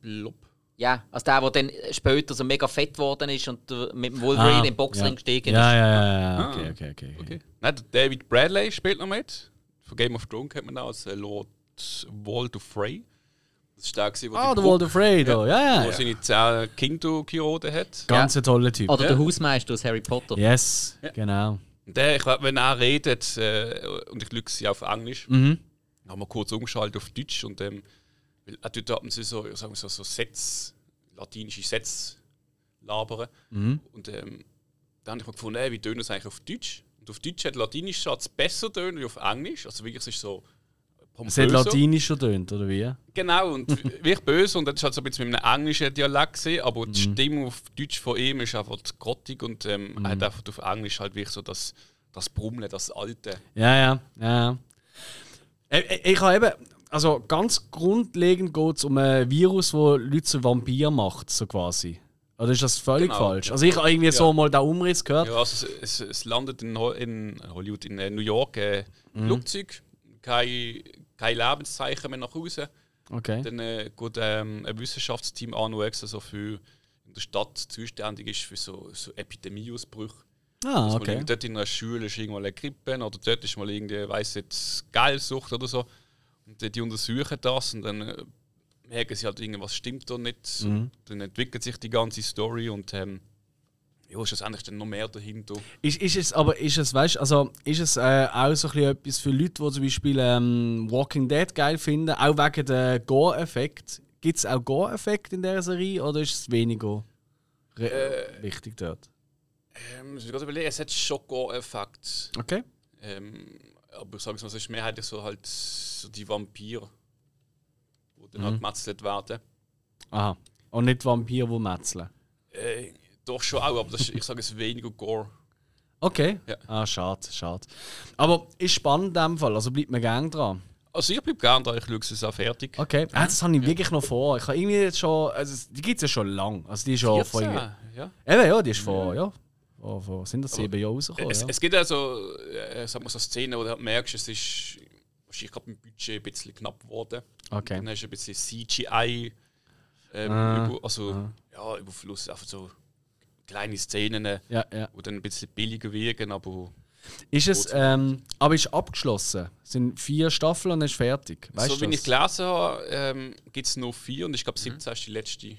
Blob? Ja, also der, der dann später so mega fett geworden ist und mit dem Wolverine ah, im Boxring ja. gestiegen ist. Ja, ja, ja, ja. Okay, okay, okay. okay. Nein, David Bradley spielt noch mit. Von Game of Thrones kennt man auch als äh, Lord Walter Frey. Das war der, wo Ah, der Walter Frey, da. ja, ja. Wo seine zehn Kinder hat. Ganz ein toller Typ. Oder der Hausmeister aus Harry Potter. Yes, genau. Der, ich, wenn er redet, äh, und ich lüge sie auf Englisch, mhm. haben wir kurz umgeschaltet auf Deutsch und ähm, er tut haben sie so, sagen wir so, so Sätze, latinische Sätze labern. Mhm. Und ähm, dann habe ich mir gefunden, ey, wie tönen es eigentlich auf Deutsch? Und auf Deutsch hat latinisch Satz besser tönen wie auf Englisch. Also wirklich, es ist so es hat latinischer tönt, oder wie? Genau, und [LAUGHS] wirklich böse. Und das war halt so ein bisschen mit einem englischen Dialekt, gewesen, aber die mhm. Stimme auf Deutsch von ihm ist einfach grottig und ähm, mhm. hat einfach auf Englisch halt wirklich so das, das Brummeln, das Alte. Ja, ja, ja. Ich, ich, habe eben, also ganz grundlegend geht es um ein Virus, das Leute zu Vampir macht, so quasi. Oder ist das völlig Genau, falsch? Also ich habe irgendwie so Ja. mal den Umriss gehört. Ja, also es, es, es landet in, in Hollywood, in äh, New York, äh, Flugzeug, kein, kein Lebenszeichen mehr nach Hause. Okay. Dann äh, geht ähm, ein Wissenschaftsteam an, das extra so für in der Stadt zuständig ist für so, so Epidemieausbrüche. Ah, okay. Dort in einer Schule ist irgendwann eine Grippe oder dort ist mal irgendwie, weiss jetzt, Geilsucht oder so. Und die untersuchen das und dann äh, merken sie halt, irgendwas stimmt da nicht. Mhm. Dann entwickelt sich die ganze Story und ähm, ja, ist schlussendlich dann noch mehr dahinter. Ist, ist es, aber ist es, weißt, also ist es äh, auch so ein etwas für Leute, die zum Beispiel ähm, Walking Dead geil finden, auch wegen dem Gore-Effekt? Gibt es auch Gore-Effekt in dieser Serie oder ist es weniger Äh. wichtig dort? Ähm, muss ich gerade überlegen, es hat schon Gore-Effekt. Okay. Ähm, aber ich sage es mal, es ist mehrheitlich so halt so die Vampire, die dann Mhm. halt gemetzelt werden. Aha. Und nicht Vampire, die metzeln. Äh, doch schon auch, aber das ist, ich sage es weniger Gore. Okay. Ja. Ah, schade, schade. Aber ist spannend in dem Fall, also bleibt mir gerne dran. Also ich bleibe gerne da, ich schaue es auch fertig. Okay. Ah, das habe ich wirklich noch vor. Ich habe irgendwie jetzt schon, also die gibt es ja schon lang. Also die ist schon vor 14, irgendwie- ja. Eben, ja, die ist vor, ja. Vor, vor, sind das sieben Jahre rausgekommen? Es, ja. es gibt also äh, sag mal, so Szenen, wo du halt merkst, es ist wahrscheinlich gerade im Budget ein bisschen knapp geworden. Okay. Dann hast du ein bisschen CGI, ähm, Ah, über, also ja, Überfluss, einfach so kleine Szenen, Ja, ja. die dann ein bisschen billiger wirken, aber Ist es, ähm, aber ist abgeschlossen? Es sind vier Staffeln und dann ist fertig. Weißt so wie das? ich gelesen habe, ähm, gibt es noch vier und ich glaube 17 ist die letzte.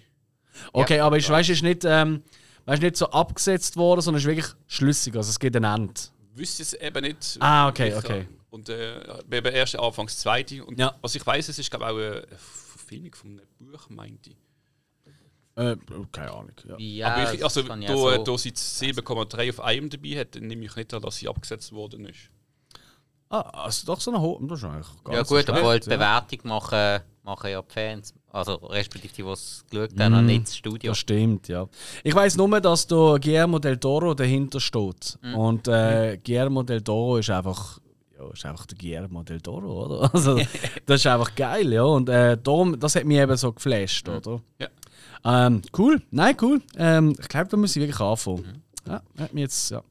Okay, aber ist, weißt, du, ist nicht, ähm, weißt, du, nicht so abgesetzt worden, sondern ist wirklich schlüssig. Also es gibt ein Ende. Wüsste es eben nicht. Ah, okay, sicher. okay. Und äh, wir haben erst anfangs zweite. Und Ja. was ich weiß, es ist glaube ich auch eine Verfilmung von einem Buch, meinte ich. Äh, keine Ahnung. Ja. Ja, Aber ich, also, da, auch so- da sie 7,3 auf IMDb hat, dann nehme ich nicht an, dass sie abgesetzt worden ist. Ah, also doch so eine hohe. Das ist eigentlich gar Ja gut, aber halt die ja. Bewertung machen, machen ja die Fans. Also respektive die, die es geschaut haben, und nicht das Studio. Das stimmt, ja. Ich weiß nur, dass da Guillermo del Toro dahinter steht. Mhm. Und äh, Guillermo del Toro ist einfach, ja, ist einfach der Guillermo del Toro, oder? [LAUGHS] Also, das ist einfach geil, ja. Und äh, darum, das hat mich eben so geflasht, Mhm. oder? Ja. Ähm, cool, nein, cool. Ähm, ich glaube, da muss ich wirklich anfangen. Mhm. Ja, hat jetzt, ja.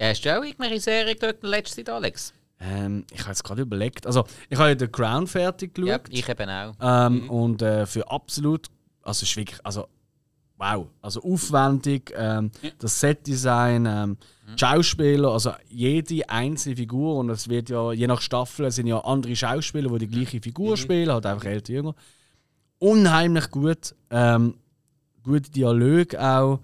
Ja, hast du auch irgendwelche Serie geschaut in letzter Zeit, Alex? Ähm, ich habe jetzt gerade überlegt, also ich habe ja The Crown fertig geschaut. Ja, ich eben auch. Ähm, Und äh, für absolut, also es ist wirklich, also wow, also aufwendig, ähm, das Setdesign, ähm, die Schauspieler, also jede einzelne Figur und es wird ja, je nach Staffel sind ja andere Schauspieler, die die gleiche Figur spielen, halt einfach älter, jünger. Unheimlich gut, ähm, gute Dialoge auch.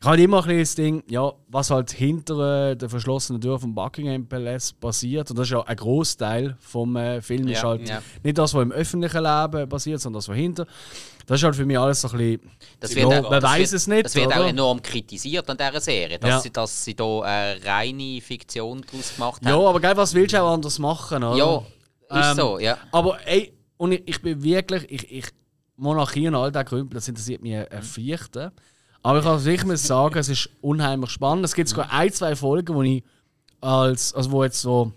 Ich habe immer ein bisschen das Ding, ja, was halt hinter äh, den verschlossenen Türen vom Buckingham Palace passiert. Und das ist ja ein Großteil vom äh, Film. ist Ja, halt ja. nicht das, was im öffentlichen Leben passiert, sondern das, was hinter. Das ist halt für mich alles so ein bisschen. Das Ja, wird, man weiß wird, es nicht, Das wird auch oder? enorm kritisiert an dieser Serie, dass, Ja. sie, dass sie da eine reine Fiktion daraus gemacht Ja, haben. aber geil, was willst du auch anders machen, oder? Ja, ist Ähm, so, ja. Aber ey, und ich, ich bin wirklich, ich, ich Monarchie und all der Krümpel, das interessiert mich Mhm. ein Viertel. Aber ich kann mal sagen, es ist unheimlich spannend. Es gibt sogar ein, zwei Folgen, wo ich als, also wo jetzt so,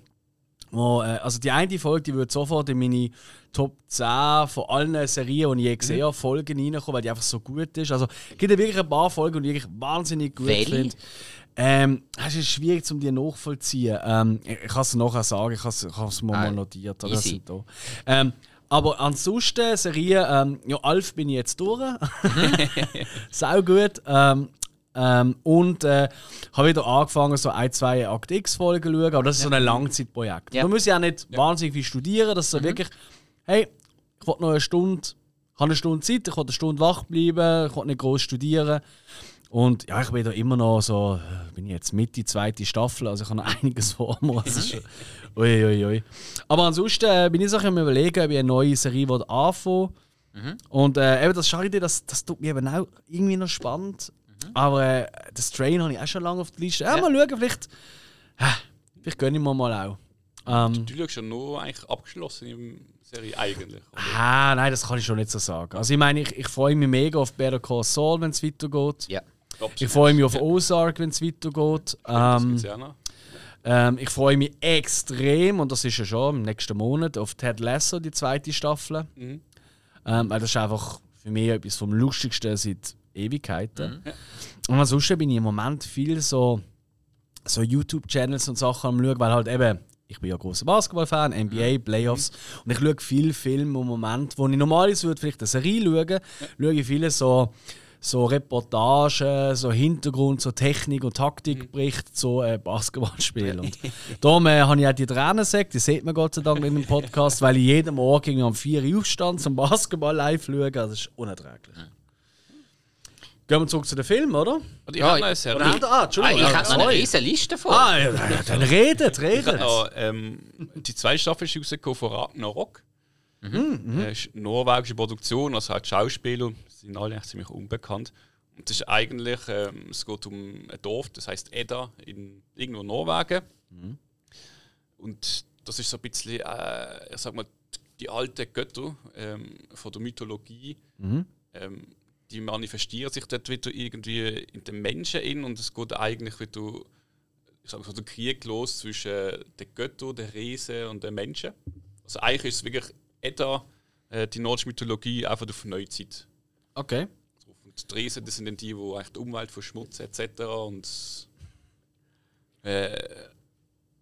wo, äh, also die eine Folge, die würde sofort in meine Top 10 von allen Serien, die ich je gesehen habe, Folgen reinkommen, weil die einfach so gut ist. Also es gibt ja wirklich ein paar Folgen, die ich wirklich wahnsinnig gut finde. Ähm, es ist schwierig, um die nachvollziehen. Ähm, ich kann es nachher sagen, ich habe es mir Ah, mal notiert. oder? Ähm, aber ansonsten, Serie, ähm, ja, Alf bin ich jetzt durch. [LAUGHS] Sau gut. Ähm, ähm, und äh, habe wieder angefangen, so ein, zwei Akt X-Folgen zu schauen. Aber das ist so ein Langzeitprojekt. Ja. Man muss ja nicht wahnsinnig viel studieren. Das ist so wirklich, hey, ich will noch eine Stunde, ich habe eine Stunde Zeit, ich will eine Stunde wach bleiben, ich will nicht groß studieren. Und ja, ich bin da immer noch so, äh, bin ich jetzt Mitte zweite Staffel, also ich habe noch [LAUGHS] einiges vor mir. Das ist schon, [LAUGHS] ui, ui, ui. Aber ansonsten äh, bin ich so am überlegen, ob ich eine neue Serie anfangen Und äh, eben das Charity, das, das tut mir eben auch irgendwie noch spannend. Aber äh, das Train habe ich auch schon lange auf der Liste. Ja, mal schauen, vielleicht, äh, vielleicht gönne ich mir mal auch. Ähm, Du schaust ja nur eigentlich abgeschlossen in der Serie eigentlich. oder? ah, nein, das kann ich schon nicht so sagen. Also ich meine, ich, ich freue mich mega auf Better Call Saul, wenn es weitergeht. Ja. Ich freue mich auf Ozark, wenn es weitergeht. Ähm, ja. Ähm, ich freue mich extrem, und das ist ja schon im nächsten Monat, auf Ted Lasso, die zweite Staffel. Mhm. Ähm, weil das ist einfach für mich etwas vom Lustigsten seit Ewigkeiten. Und ansonsten bin ich im Moment viel so, so YouTube-Channels und Sachen am schauen, weil halt eben, ich bin ja großer Basketball-Fan, NBA, Playoffs, und ich schaue viele Filme im Moment, wo ich normalerweise würde vielleicht eine Serie schauen, schaue ich viele so so Reportagen, so Hintergrund, so Technik- und Taktikberichte zu äh, Basketballspielen. Und [LAUGHS] darum äh, habe ich auch die Tränensäcke, die sieht man Gott sei Dank in dem Podcast, weil ich jeden Morgen um 4 Uhr aufstand zum Basketball live schauen. Also das ist unerträglich. Gehen wir zurück zu den Film, oder? Und ich Ja, habe noch eine Serie. Oder ihr- ah, Ah, Entschuldigung. ich ja, habe noch eine riesige Liste vor. Ah, ja, ja, dann [LAUGHS] redet, Ich redet. noch, ähm, die zweite Staffel ist rausgekommen von Ragnarok. Mhm. Äh, ist eine norwegische Produktion, also halt Schauspieler, sind alle ziemlich unbekannt. Und das ist eigentlich, ähm, es geht um ein Dorf, das heißt Edda, in irgendwo in Norwegen. Und das ist so ein bisschen, äh, ich sag mal, die alten Götter ähm, von der Mythologie. Ähm, die manifestieren sich dort wieder irgendwie in den Menschen in und es geht eigentlich wieder ich sag mal, so der Krieg los zwischen den Göttern, den Riesen und den Menschen. Also eigentlich ist es wirklich Edda, äh, die nordische Mythologie, einfach auf Neuzeit. Okay. Und die Riesen, das sind dann die, die eigentlich die Umwelt verschmutzen etc. Und äh,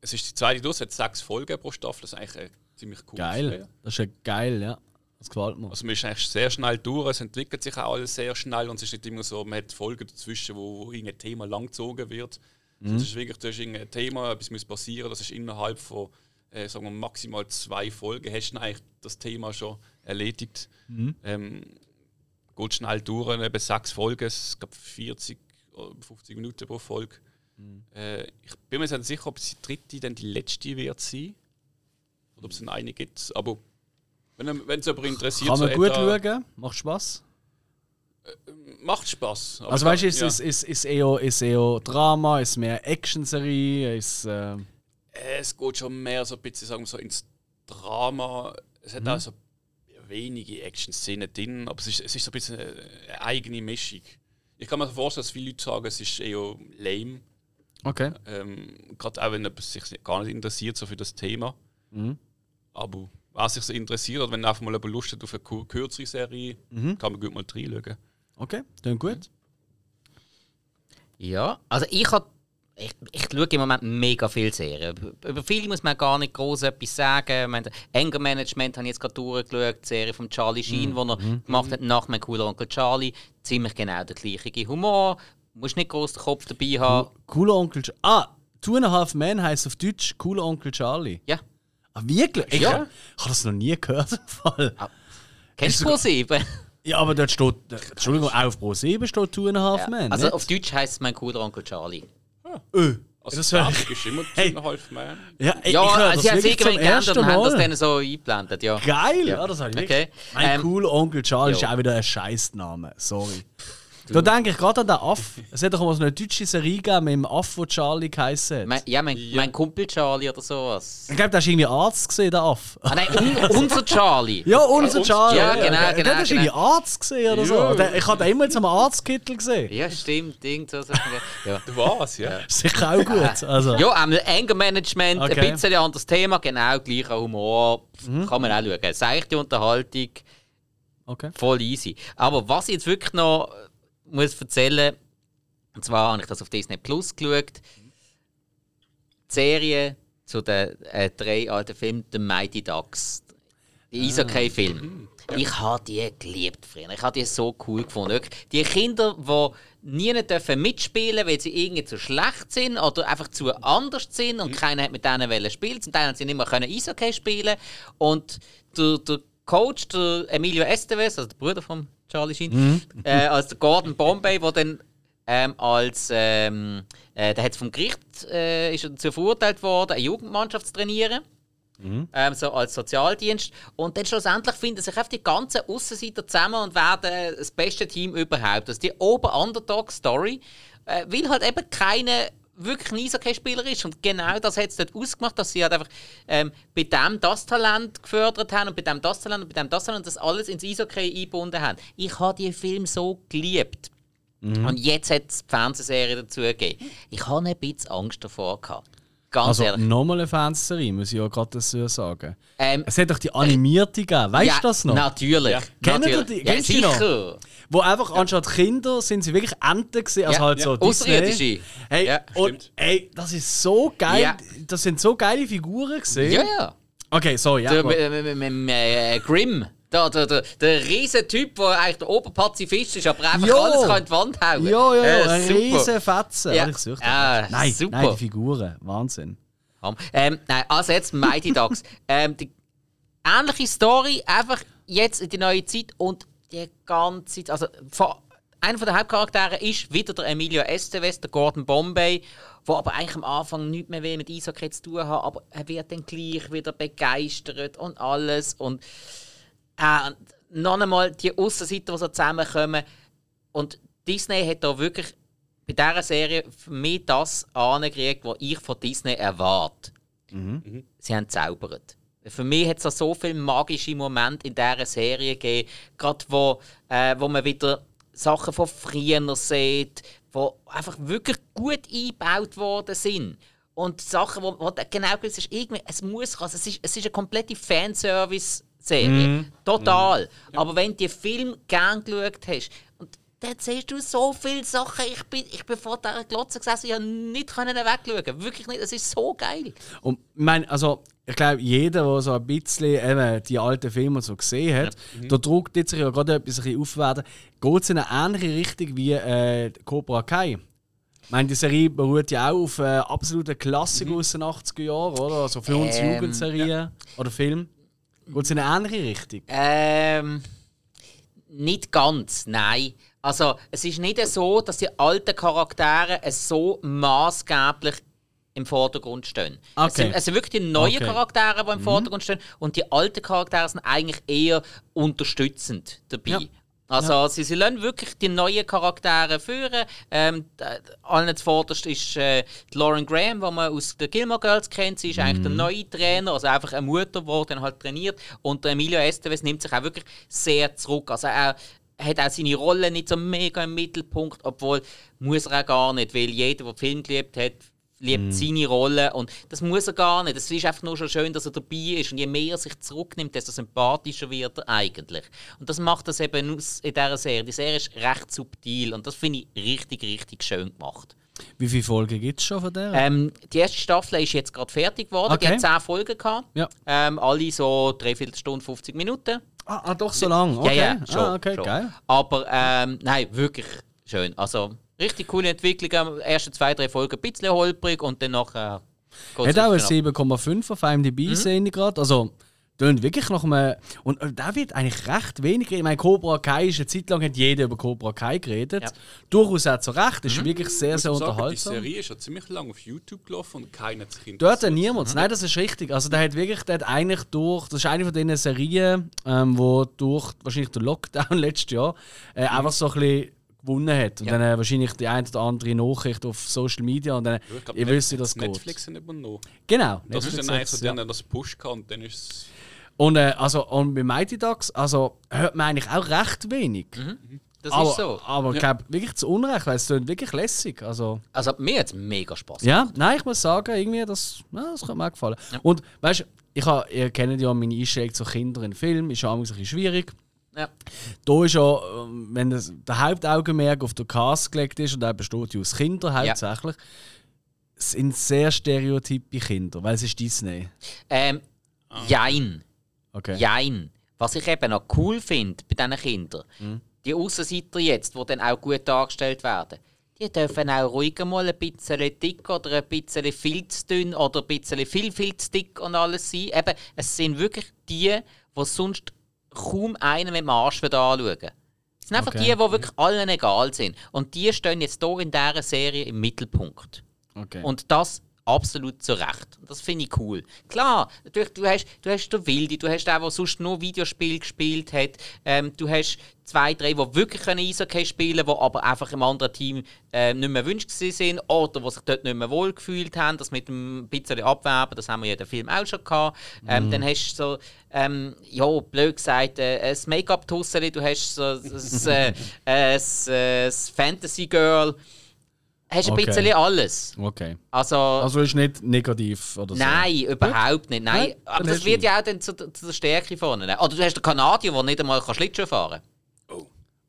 es ist die zweite Dose, hat sechs Folgen pro Staffel, das ist eigentlich eine ziemlich cool. Geil. Das ist ja geil, ja. Das gefällt mir. Also man ist eigentlich sehr schnell durch, es entwickelt sich auch alles sehr schnell und es ist nicht immer so, man hat Folgen dazwischen, wo, wo irgendein Thema langgezogen wird. Mhm. Es ist wirklich, da ist irgendein Thema, etwas muss passieren, das ist innerhalb von äh, sagen wir, maximal zwei Folgen, hast du eigentlich das Thema schon erledigt. Ähm, geht schnell durch, eben sechs Folgen, es gab 40 oder 50 Minuten pro Folge. Äh, ich bin mir nicht sicher, ob es die dritte dann die letzte wird sein. Oder ob es eine gibt. Aber wenn es aber interessiert, Kann man so gut etwa- schauen, macht Spaß. Macht Spaß. Also weißt du, ist, ja. ist, ist, ist, eher, ist eher Drama, ist mehr Action-Serie, ist. Äh, Äh, es geht schon mehr so ein bisschen sagen wir so ins Drama. Es hat auch so wenige Action-Szenen drin, aber es ist, es ist so ein bisschen eine, eigene Mischung. Ich kann mir vorstellen, dass viele Leute sagen, es ist eher lame. okay. Ähm, Gerade auch wenn jemand sich gar nicht interessiert so für das Thema. Aber wer sich so interessiert oder wenn einfach mal jemand Lust hat auf eine kürzere Serie, kann man gut mal reinschauen. Okay, dann gut. Ja, also ich habe ich, ich schaue im Moment mega viel Serien. Über- viele muss man gar nicht groß etwas sagen. Meine, Anger Management habe ich jetzt gerade durchgeschaut, die Serie von Charlie Sheen, die er gemacht hat nach meinem cooler Onkel Charlie. Ziemlich genau der gleiche Humor. Musst nicht groß den Kopf dabei haben. Cooler Onkel. Ch- Ah, Two and a Half Men heißt auf Deutsch Cooler Onkel Charlie. Ja. Ah, wirklich? Ich, Ja. ich habe das noch nie gehört. Fall. Kennst du Pro 7? [LAUGHS] Ja, aber dort steht. Entschuldigung, auch auf Pro 7 steht Two and a Half Men. Also nicht? auf Deutsch heißt es mein cooler Onkel Charlie. Öh. Also das das wär- Werbung ist immer [LAUGHS] Hey. half Man. Ja, ich, Ja, ich also das sie haben es irgendwann geändert und haben das dann so [LAUGHS] eingeblendet. Ja. Geil, ja, das habe ich Okay. Mein Ähm, cooler Onkel Charlie ist jo. auch wieder ein Scheißname. Sorry. Da denke ich gerade an den Aff. Es hat doch mal so eine deutsche Serie gegeben mit dem Aff, wo Charlie geheißen hat. Mein, ja, mein, mein Kumpel Charlie oder sowas. ich glaube, da hast du irgendwie Arzt gesehen, der Aff. Ah, nein, un, unser Charlie. Ja, unser Charlie. Ja, genau, Der- genau, Der hast du irgendwie genau. Arzt gesehen oder so. Ja. Der, ich habe den immer zum Arztkittel gesehen. Ja, stimmt. So, so, [LAUGHS] ja. Was, ja? Sicher auch gut. Also. Ja, einmal Anger Management, Okay. ein bisschen anderes Thema, genau, gleicher Humor. Kann man auch schauen. Seichte Unterhaltung, Okay. voll easy. Aber was ich jetzt wirklich noch muss erzählen, und zwar habe ich das auf Disney Plus geschaut, die Serie zu den äh, drei alten Filmen The Mighty Ducks. Die Eishockey-Film. Ich habe die geliebt früher. Ich habe die so cool gefunden. Die Kinder, die nie dürfen mitspielen weil sie irgendwie zu schlecht sind oder einfach zu anders sind und keiner hat mit denen spielen. Zum Teil haben sie nicht mehr können Eishockey spielen. Und der, der Coach, der Emilio Estevez, also der Bruder von Charlie Sheen, äh, als der Gordon Bombay, der dann ähm, als ähm, äh, der hat vom Gericht äh, ist dazu verurteilt worden, eine Jugendmannschaft zu trainieren. Ähm, so als Sozialdienst. Und dann schlussendlich finden sich einfach die ganzen Aussenseiter zusammen und werden das beste Team überhaupt. Das ist die Ober-Underdog-Story. Äh, weil halt eben keine wirklich ein Eishockey-Spieler ist. Und genau das hat es dort ausgemacht, dass sie halt einfach ähm, bei dem das Talent gefördert haben und bei dem das Talent und bei dem das Talent und das alles ins Eishockey eingebunden haben. Ich habe die Film so geliebt. Und jetzt hat es die Fernsehserie dazu gegeben. Ich hatte ein bisschen Angst davor. Gehabt. Ganz Also ehrlich. nochmal eine Fernsehserie, muss ich ja gerade dazu sagen. Ähm, Es hat doch die animierte gegeben, weißt du ja, das noch? Natürlich. Ja. Kennt ihr natürlich. die- Ja, kennst du die noch? sicher. Wo einfach anstatt Kinder sind sie wirklich Enten gesehen, also Ja, halt ja. so Außerirdische. Disney. Hey, Ja, und ey, das ist so geil. Ja. Das sind so geile Figuren gesehen. Ja, ja. Okay, sorry, ja. Der, mit, mit, mit, mit, äh, Grimm. Der, der, der, der riesen Typ, der eigentlich der Oberpazifist ist, aber einfach Jo. alles kann in die Wand hauen. Ja, ja, ja, Äh, riesen Fetzen. Ja. Ich. Ah, nein, super. nein, die Figuren. Wahnsinn. Ähm, nein, also jetzt Mighty Ducks. [LAUGHS] ähm, die ähnliche Story, einfach jetzt in die neue Zeit und die ganze Zeit. Also, einer der Hauptcharaktere ist wieder der Emilio Estevez, der Gordon Bombay, der aber eigentlich am Anfang nichts mehr will mit Eishockey zu tun hat, aber er wird dann gleich wieder begeistert und alles. Und äh, und noch einmal die Aussenseiter, die so zusammenkommen. Und Disney hat da wirklich bei dieser Serie für mich das angekriegt, was ich von Disney erwarte. Sie haben zaubert. Für mich hat es da so viele magische Momente in dieser Serie gegeben, gerade wo, äh, wo man wieder Sachen von früher sieht, die einfach wirklich gut eingebaut worden sind. Und Sachen, wo, wo genau gewusst ist, irgendwie, es muss also es ist, es ist eine komplette Fanservice-Serie. Total. Aber wenn du den Film gern geschaut hast, und dann siehst du so viele Sachen. Ich bin, ich bin vor dieser Glotze gesessen, ich konnte nicht können wegschauen. Wirklich nicht. Es ist so geil. Und ich meine, also, ich glaube, jeder, der so ein bisschen eben die alten Filme so gesehen hat, da druckt jetzt sich ja gerade etwas ein bisschen aufwerten, geht es in eine ähnliche Richtung wie äh, Cobra Kai. Ich meine, die Serie beruht ja auch auf äh, absoluten Klassikern aus den 80er Jahren, oder? Also für uns Ähm, Jugendserien oder Film. Geht es in eine ähnliche Richtung? Ähm, nicht ganz, nein. Also, es ist nicht so, dass die alten Charaktere so maßgeblich im Vordergrund stehen. Es, Okay. sind, es sind wirklich die neuen Okay. Charaktere, die im Vordergrund stehen, und die alten Charaktere sind eigentlich eher unterstützend dabei. Ja. Also sie, sie lassen wirklich die neuen Charaktere führen. Ähm, allen zuvorderst ist äh, die Lauren Graham, die man aus den Gilmore Girls kennt. Sie ist eigentlich der neue Trainer, also einfach eine Mutter, die dann halt trainiert. Und Emilio Estevez nimmt sich auch wirklich sehr zurück. Also er hat auch seine Rolle nicht so mega im Mittelpunkt, obwohl muss er auch gar nicht, weil jeder, der Film geliebt hat, liebt seine Rolle und das muss er gar nicht. Es ist einfach nur schon schön, dass er dabei ist und je mehr er sich zurücknimmt, desto sympathischer wird er eigentlich. Und das macht das eben aus in dieser Serie. Die Serie ist recht subtil und das finde ich richtig, richtig schön gemacht. Wie viele Folgen gibt es schon von der? Ähm, die erste Staffel ist jetzt gerade fertig geworden. Die Okay. hat 10 Folgen gehabt. Ja. Ähm, alle so dreiviertel Stunde, 50 Minuten. ah, ah, doch so lang. Okay. Ja, ja, schon. ah, okay, schon. geil. Aber ähm, nein, wirklich schön. Also richtig coole Entwicklung. Erste zwei, drei Folgen ein bisschen holprig und dann nachher. geht's Hat auch eine richtig ab. 7,5 auf IMDb, Mhm. sehe ich gerade. Also, tönt wirklich nach einem. Und äh, da wird eigentlich recht wenig geredet. Ich meine, Cobra Kai ist eine Zeit lang hat jeder über Cobra Kai geredet. Ja. Mhm. Durchaus auch zu Recht. Ist wirklich sehr, sehr muss sagen, unterhaltsam. Die Serie ist ja ziemlich lange auf YouTube gelaufen und keiner hat sich Dort hat interessiert. niemand. Nein, das ist richtig. Also der hat wirklich, der hat eigentlich durch, das ist eine von diesen Serien, ähm, wo durch wahrscheinlich den Lockdown [LAUGHS] letztes Jahr äh, einfach so ein bisschen gewonnen hat. Und Mhm. Ja. dann äh, wahrscheinlich die ein oder andere Nachricht auf Social Media und dann, Ja, ich glaub, ihr wisst, wie das Netflix geht. hat übernommen. Genau. Das ist Netflix dann eigentlich so, ja. das Push kann und dann ist es. Und, äh, also, und bei Mighty Ducks, also hört man eigentlich auch recht wenig. Das aber, ist so. Aber ich glaube wirklich zu Unrecht, weil es klingt wirklich lässig. Also, Also mir hat es mega Spaß ja, nein, ich muss sagen, irgendwie, das, ja, das hat mir auch gefallen. Und weißt du, ich ihr kennt ja meine Einstellung zu Kindern in Filmen, ist ja auch ein bisschen schwierig. Ja. Da ist ja, ähm, wenn das, der Hauptaugenmerk auf den Cast gelegt ist, und der besteht ja aus Kindern hauptsächlich, sind sehr stereotype Kinder, weil es ist Disney. Ähm, Jein. Okay. Jein. Was ich eben noch cool finde bei diesen Kindern, Mhm. die Aussenseiter jetzt, die dann auch gut dargestellt werden, die dürfen auch ruhig mal ein bisschen dick oder ein bisschen viel zu dünn oder ein bisschen viel, viel zu dick und alles sein. Eben, es sind wirklich die, die sonst kaum einen mit dem Arsch anschauen Es sind einfach Okay. die, die wirklich allen egal sind. Und die stehen jetzt hier in dieser Serie im Mittelpunkt. okay. Und das absolut zu Recht. Das finde ich cool. Klar, natürlich, du hast, du hast den Wilde, du hast den, der sonst nur Videospiel gespielt hat. Ähm, du hast zwei, drei, die wirklich können Eishockey spielen können, die aber einfach im anderen Team äh, nicht mehr wünscht sind oder die sich dort nicht mehr wohl gefühlt haben. Das mit dem bisschen Abwerben, das haben wir ja in dem Film auch schon gehabt. Ähm, Dann hast du so, ähm, ja, blöd gesagt, äh, ein Make-up-Tusseli, du hast so ein, äh, ein, [LAUGHS] äh, ein Fantasy-Girl, hast ein Okay. bisschen alles. Okay. Also, Also ist nicht negativ oder so. nein, überhaupt nicht. Nein, Ja, aber das wird ja auch dann zu, zu der Stärke vorne. ne? Oder du hast den Kanadier, der nicht einmal Schlittschuh fahren kann.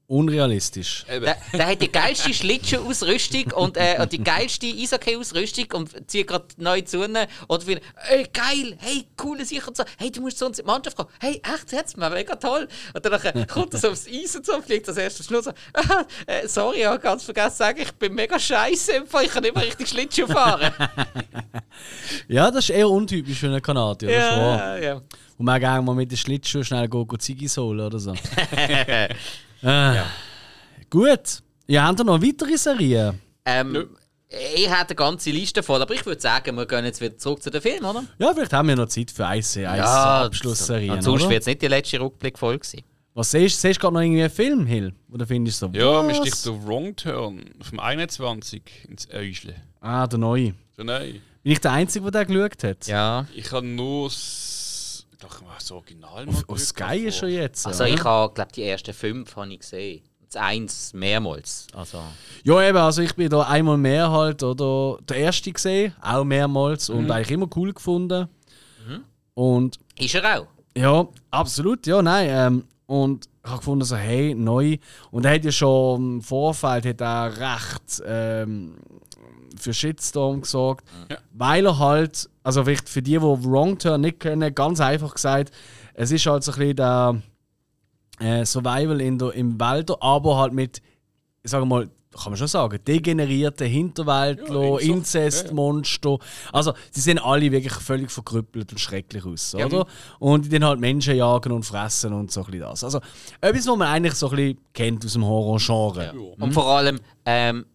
Unrealistisch. Der, der hat die geilste Schlittschuh-Ausrüstung und, äh, und die geilste Eishockey-Ausrüstung und zieht gerade neu zu. Oder findet, ey, geil, hey, coole Sicher und so, hey, du musst zu uns in die Mannschaft kommen. Hey, echt, jetzt mega toll. Und dann nachher [LAUGHS] kommt er so aufs Eis und so und fliegt das erste Schluss so, ah, äh, sorry, ich habe ganz vergessen zu sagen, ich bin mega scheiße im Fall, ich kann nicht mehr richtig Schlittschuh fahren. [LAUGHS] Ja, das ist eher untypisch für einen Kanadier. das ist wahr. ja, ja. Und man gerne mal mit den Schlittschuhen schnell go, go Ziggis holen oder so. [LAUGHS] äh, Gut. Ja, haben wir noch weitere Serien? Ähm, ich hätte eine ganze Liste voll, aber ich würde sagen, wir gehen jetzt wieder zurück zu den Filmen, oder? Ja, vielleicht haben wir noch Zeit für eine, eine Abschlussserie. Und sonst wird es nicht die letzte Rückblick-Folge sein. Was siehst du? Siehst du gerade noch irgendwie einen Film, Hill? Oder findest du so? Ja, mir sticht der Wrong Turn vom 21 ins Äuschle. Ah, der neue. So, nein. Bin ich der Einzige, der den geschaut hat? Ja. Ich habe nur glaube, das Original mal Auf, auf Sky ist schon jetzt. Also oder? ich habe, glaube die ersten fünf habe ich gesehen. Das eins mehrmals. Also. Ja, eben, also ich bin da einmal mehr halt, oder der erste gesehen, auch mehrmals und eigentlich immer cool gefunden. Und Ist er auch? ja, absolut, ja, nein. Ähm, und ich habe gefunden, so, hey, neu. Und er hat ja schon im Vorfeld hat er recht ähm, für Shitstorm gesorgt, Ja. weil er halt, also vielleicht für die, die Wrong Turn nicht kennen, ganz einfach gesagt, es ist halt so ein bisschen der äh, Survival in der, im Wälder, aber halt mit, ich sage mal, kann man schon sagen, degenerierte Hinterwäldler, Ja, Inzestmonster. Also, sie sehen alle wirklich völlig verkrüppelt und schrecklich aus, Ja. oder? Und die dann halt Menschen jagen und fressen und so ein bisschen das. Also, etwas, was man eigentlich so ein bisschen kennt aus dem Horror-Genre. Und vor allem, ähm,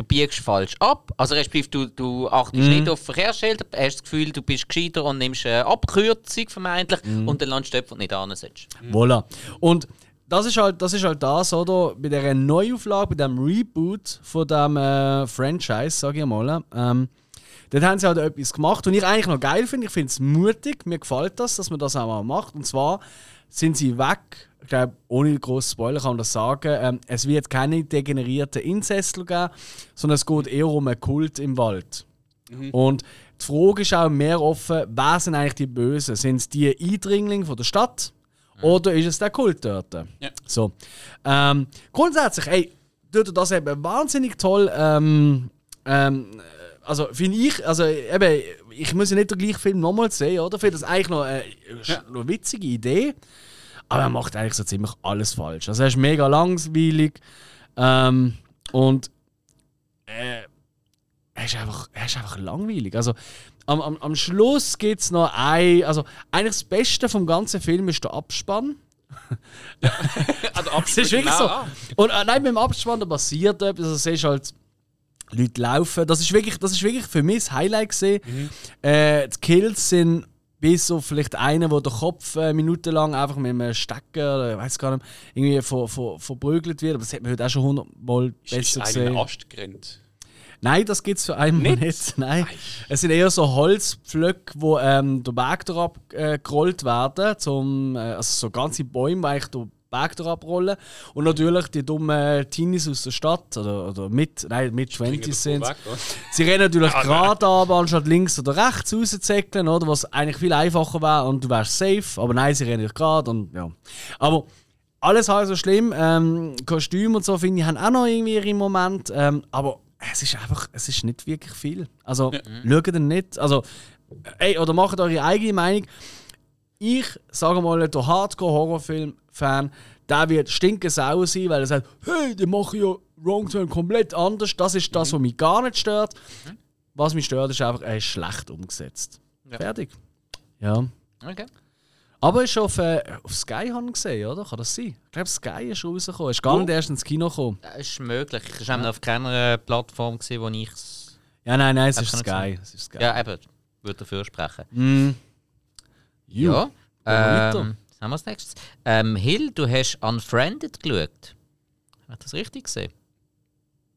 du biegst falsch ab. Also respektive du, du achtest Mhm. nicht auf Verkehrsschilder, hast das Gefühl, du bist gescheiter und nimmst eine Abkürzung vermeintlich Mhm. und dann landest du dort, wo du nicht hin sollst. Voilà. Und das ist halt das, ist halt das oder? Bei dieser Neuauflage, bei dem Reboot von dem äh, Franchise, sage ich mal, ähm, dort haben sie halt etwas gemacht, und ich eigentlich noch geil finde. Ich finde es mutig, mir gefällt das, dass man das auch mal macht. Und zwar sind sie weg, ich glaube, ohne großen Spoiler kann man das sagen, ähm, es wird keine degenerierten Inzestler geben, sondern es geht eher um einen Kult im Wald. Und die Frage ist auch mehr offen, wer sind eigentlich die Bösen? Sind es die Eindringlinge von der Stadt? Oder ist es der Kult dort? Ja. So. Ähm, grundsätzlich, ey, tut das eben wahnsinnig toll. Ähm, ähm, also finde ich, also eben, ich muss ja nicht den gleichen Film nochmal sehen, oder? Ich finde das eigentlich noch eine, Ja. noch eine witzige Idee. Aber er macht eigentlich so ziemlich alles falsch. Also er ist mega langweilig. Ähm, und äh, er ist einfach, er ist einfach langweilig. Also am, am, am Schluss gibt es noch ein. Also eigentlich das Beste vom ganzen Film ist der Abspann. [LAUGHS] Also, Es ist wirklich so. Und äh, nein, mit dem Abspann da passiert etwas. Also, siehst halt Leute laufen. Das ist wirklich, das ist wirklich für mich das Highlight gesehen. Äh, die Kills sind bis auf vielleicht einen, wo der Kopf äh, minutenlang einfach mit einem Stecker, oder ich weiß gar nicht, irgendwie ver, ver, verprügelt wird. Aber das hat man heute auch schon hundertmal Ist besser einer gesehen. Ast gerannt. Nein, das gibt es für einmal nicht. Nicht? [LAUGHS] Nein. Es sind eher so Holzpflöcke, wo ähm, der Berg drauf äh, gerollt werden. Zum, äh, also so ganze Bäume, die eigentlich den Drauf rollen. Und natürlich die dummen Teenies aus der Stadt, oder, oder mit, nein, mit 20 sind? Sie rennen natürlich Ah, gerade aber anstatt links oder rechts rauszuzäckeln, oder? Was eigentlich viel einfacher wäre und du wärst safe. Aber nein, sie rennen gerade und ja. Aber alles halb so schlimm. Ähm, Kostüme und so finde ich haben auch noch irgendwie ihre Momente. Ähm, aber es ist einfach, es ist nicht wirklich viel. Also schaut ihr nicht. Also, ey, oder macht eure eigene Meinung. Ich sage mal, der Hardcore-Horrorfilm-Fan, der wird stinkesauer sein, weil er sagt, hey, die machen ja Wrong Turn komplett anders. Das ist das, was mich gar nicht stört. Was mich stört, ist einfach, er ist schlecht umgesetzt. Ja. Fertig. Ja. Okay. Aber ist auf, äh, auf Sky haben gesehen, oder? Kann das sein? Ich glaube, Sky ist rausgekommen. Ist gar nicht erst ins Kino gekommen. Das ist möglich. Ich war auf keiner Plattform, gewesen, wo ich es. Ja, nein, nein, es ist Sky. Es ist Sky. Ja, eben. Würde dafür sprechen. Mm. Ja. Ähm, was haben wir als nächstes? Ähm, Hill, du hast Unfriended geschaut. Habe ich das richtig gesehen?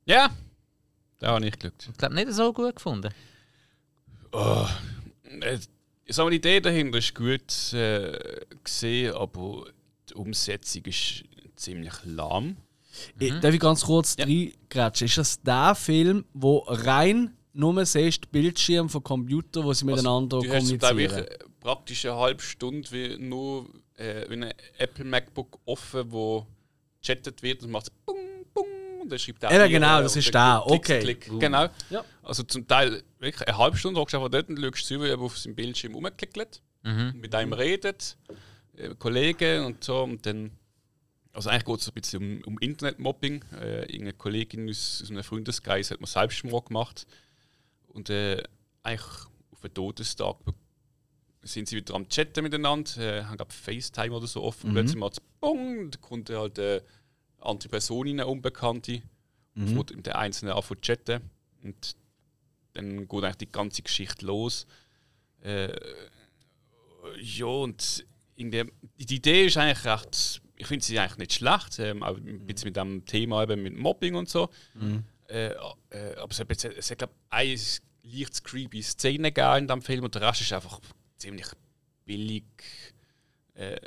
Ja, da habe ich geschaut. Ich glaube, nicht so gut gefunden. Oh, äh, ich sag mal, die Idee dahinter ist gut äh, gesehen, aber die Umsetzung ist ziemlich lahm. Ich, darf ich ganz kurz Ja. reingrätschen? Ist das der Film, wo rein nur siehst, Bildschirm von Computer, wo sie miteinander Also, du hast zum Teil kommunizieren? Praktisch eine halbe Stunde wie nur äh, wie ein Apple MacBook offen, wo chattet wird und macht bung, bung und dann schreibt er dir, genau, das ist klickst, Okay. Klick. Genau. Ja. Also zum Teil wirklich eine halbe Stunde hockst du einfach dort und schaust zu, wie er auf seinem Bildschirm rumklickelt, Mhm. mit einem redet, äh, Kollegen und so und dann also eigentlich geht es ein bisschen um, um Internetmobbing. Äh, irgendeine Kollegin aus, aus einem Freundeskreis hat mir Selbstmord gemacht. Und äh, eigentlich auf den Todestag sind sie wieder am Chatten miteinander, äh, haben glaube FaceTime oder so offen. Und plötzlich es Bong, da kommt halt äh, eine andere Person rein, eine Unbekannte. Mhm. Und mit der Einzelne anfangen zu chatten. Und dann geht eigentlich die ganze Geschichte los. Äh, ja, und die Idee ist eigentlich recht, ich finde sie eigentlich nicht schlecht, ähm, auch ein bisschen mit dem Thema eben mit Mobbing und so. Äh, äh, aber es hat, es hat glaube ich, eine leicht creepy Szene gegeben in diesem Film und der Rest ist einfach ziemlich billig. Äh,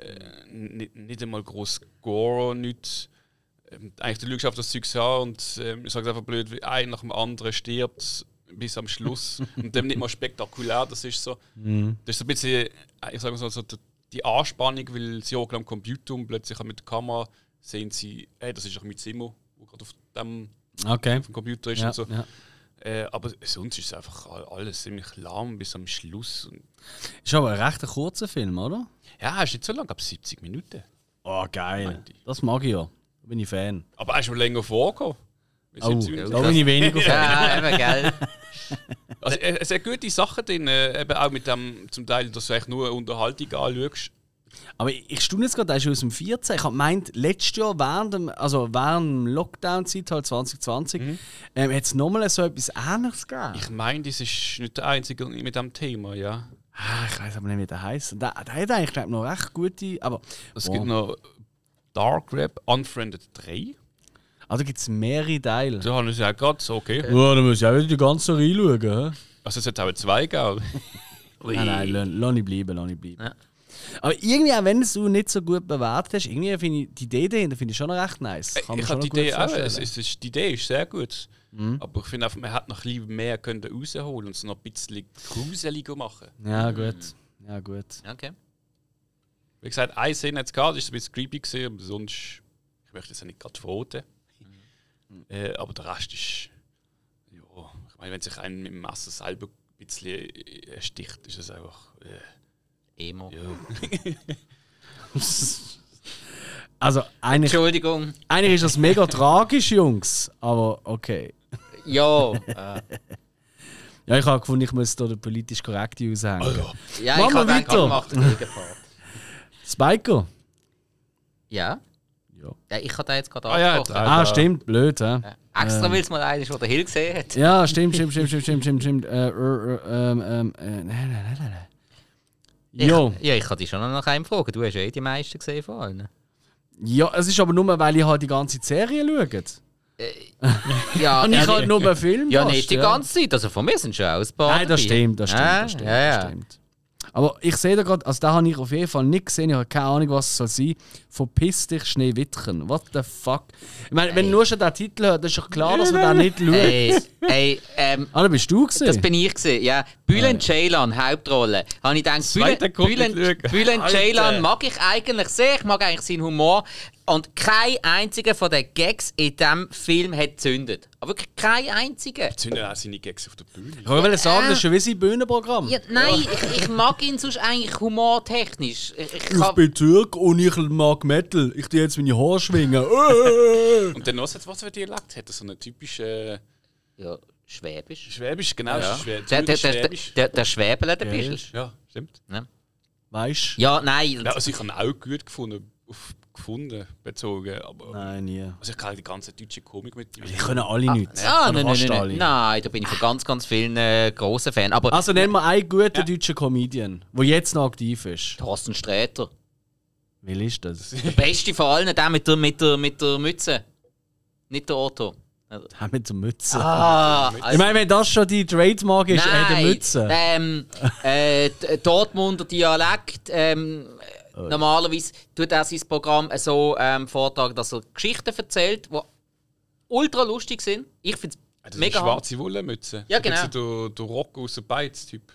nicht, nicht einmal groß Gore, nicht. Ähm, eigentlich du schaust auf das Zeug an und ähm, ich sage einfach blöd, wie ein nach dem anderen stirbt bis am Schluss [LAUGHS] und dann nicht mal spektakulär. Das ist so. Das ist so ein bisschen, äh, ich sage mal so, die- Anspannung, weil sie hocken am Computer und plötzlich mit der Kamera sehen sie, hey, das ist doch mein Zimmer, wo gerade auf dem, Okay. auf dem Computer ist Ja, und so. ja. Äh, aber sonst ist es einfach all- alles ziemlich lahm bis am Schluss. Und Ist aber ein recht kurzer Film, oder? ja, ist nicht so lang, ab 70 Minuten. Oh, geil. Das mag ich ja. Da bin ich Fan. Aber er ist schon länger vorgekommen. Oh, 70 da Minuten. bin ich weniger Fan. Ja, [LAUGHS] eben, gell. Also, es sind gute Sachen drin, äh, eben auch mit dem, zum Teil, dass du eigentlich nur Unterhaltung anschaust. Aber ich ich staune jetzt gerade, der ist aus dem 14. Ich habe gemeint, letztes Jahr während dem, also während Lockdown-Zeit, halt 2020, ähm, hat es nochmal so etwas Ähnliches gegeben. Ich meine, das ist nicht der einzige mit dem Thema, ja. Ah, ich weiß aber nicht, wie der heißt. Der, der hat eigentlich glaub, noch recht gute. Aber Es Boah. gibt noch Dark Web Unfriended 3. also gibt es mehrere Teile. Da haben wir ja gerade so, okay. Ja, da muss ich auch wieder die ganze reinschauen. Also es hat auch zwei gegeben. [LAUGHS] Nein, nein, lass, ich bleiben, lass ich bleiben. Ja. Aber irgendwie, auch wenn du nicht so gut bewertet hast, irgendwie finde ich die Idee dahinter finde ich schon noch recht nice. Kann man ich habe die Idee auch. Es, es ist, die Idee ist sehr gut. Aber ich finde einfach, man hätte noch ein bisschen mehr können rausholen und es noch ein bisschen gruseliger machen. Ja, gut. Ja, gut. Okay. Wie gesagt, eine Szene hat es gehabt, das ist ein bisschen creepy gewesen, aber sonst, ich möchte es ja nicht gerade verraten. Äh, aber der Rest ist, ja, ich meine, wenn sich einen mit dem Messer selber ein bisschen äh, ersticht, ist es einfach, äh, Emo. ja. [LAUGHS] Also, eigentlich, Entschuldigung. eigentlich ist das mega tragisch, Jungs. Aber okay. Ja. äh, [LAUGHS] Ja, ich habe gefunden, ich muss da den politisch korrekten raushängen. ja, Machen ich wir habe weiter. gemacht, der Gegenpart. [LAUGHS] Spiker? Ja. Ja. ja. Ich habe da jetzt gerade Ah ja, angesprochen. Ah, stimmt, blöd, hä? Ja. Extra, weil es mal einer ist, der Hill gesehen hat. Ja, stimmt, stimmt, stimmt, stimmt, stimmt, stimmt, stimmt. Äh, äh, äh, ähm, ähm, äh, nein, nein, nein, nein, nein. Jo. Ich, ja, ich kann dich schon noch nach einem fragen. Du hast ja eh die meisten gesehen von allen. Ja, es ist aber nur, weil ich halt die ganze Serie schaue. Ja, [LAUGHS] Und ich ja, halt nur bei Film. ja nicht die ganze Zeit. Also von mir sind schon auch ein paar Nein, das dabei. stimmt, das stimmt, Ja, das stimmt, ja. das stimmt. Aber ich sehe da gerade, also da habe ich auf jeden Fall nicht gesehen, ich habe keine Ahnung, was es soll sein. Verpiss dich, Schneewittchen. What the fuck? Ich meine, wenn nur schon den Titel hört, dann ist doch klar, dass man den nicht schaut. Ey, ey, ähm, Ah, da bist du gesehen. das bin ich gesehen, ja. Bülent Ceylan, Hauptrolle. Habe ich gedacht, Bülent, Bülent. Bülent. Ceylan mag ich eigentlich sehr. Ich mag eigentlich seinen Humor. Und kein einziger von den Gags in diesem Film hat gezündet. Aber wirklich kein einziger. Ja auch seine Gags auf der Bühne. ich wollte sagen, das ist schon wie sein Bühnenprogramm. Ja, nein, ich, ich mag ihn sonst eigentlich humortechnisch. Ich, ich Ich bin Türk und ich mag Metal. Ich tue jetzt meine Haare schwingen. [LAUGHS] Äh. Und dann noch, was für Dialekt hat er? So eine typische ja, Schwäbisch. Schwäbisch, genau. Ja. Schwä Der, der, der, Schwäbisch. der, der Schwäbele, der bist Ja, stimmt. weißt du? Ja, nein. Ja, also ich habe ihn auch gut gefunden, auf gefunden bezogen, aber Nein, nie. also ich kenne die ganze deutsche Komik mit. Die können alle nichts. Ah, nein, nein, nein, alle. nein. Nein, da bin ich von ganz, ganz vielen äh, grossen Fan. Aber Also nennen wir einen guten deutschen Comedian, der jetzt noch aktiv ist. Thorsten Sträter. Wie ist das? [LAUGHS] Der beste von allen, der mit der, mit der, mit der Mütze. Nicht der Otto. Der mit der Mütze. Ah, also, ich meine, wenn das schon die Trademark ist, äh, der Mütze. Ähm, äh, Dortmunder Dialekt. Ähm, normalerweise tut er sein Programm so ähm, vortragen, dass er Geschichten erzählt, die ultra lustig sind. Ich finde Das es ist mega eine schwarze Wollenmütze. Ja, So ein genau. Der, der Rock aus der Beiz-Typ.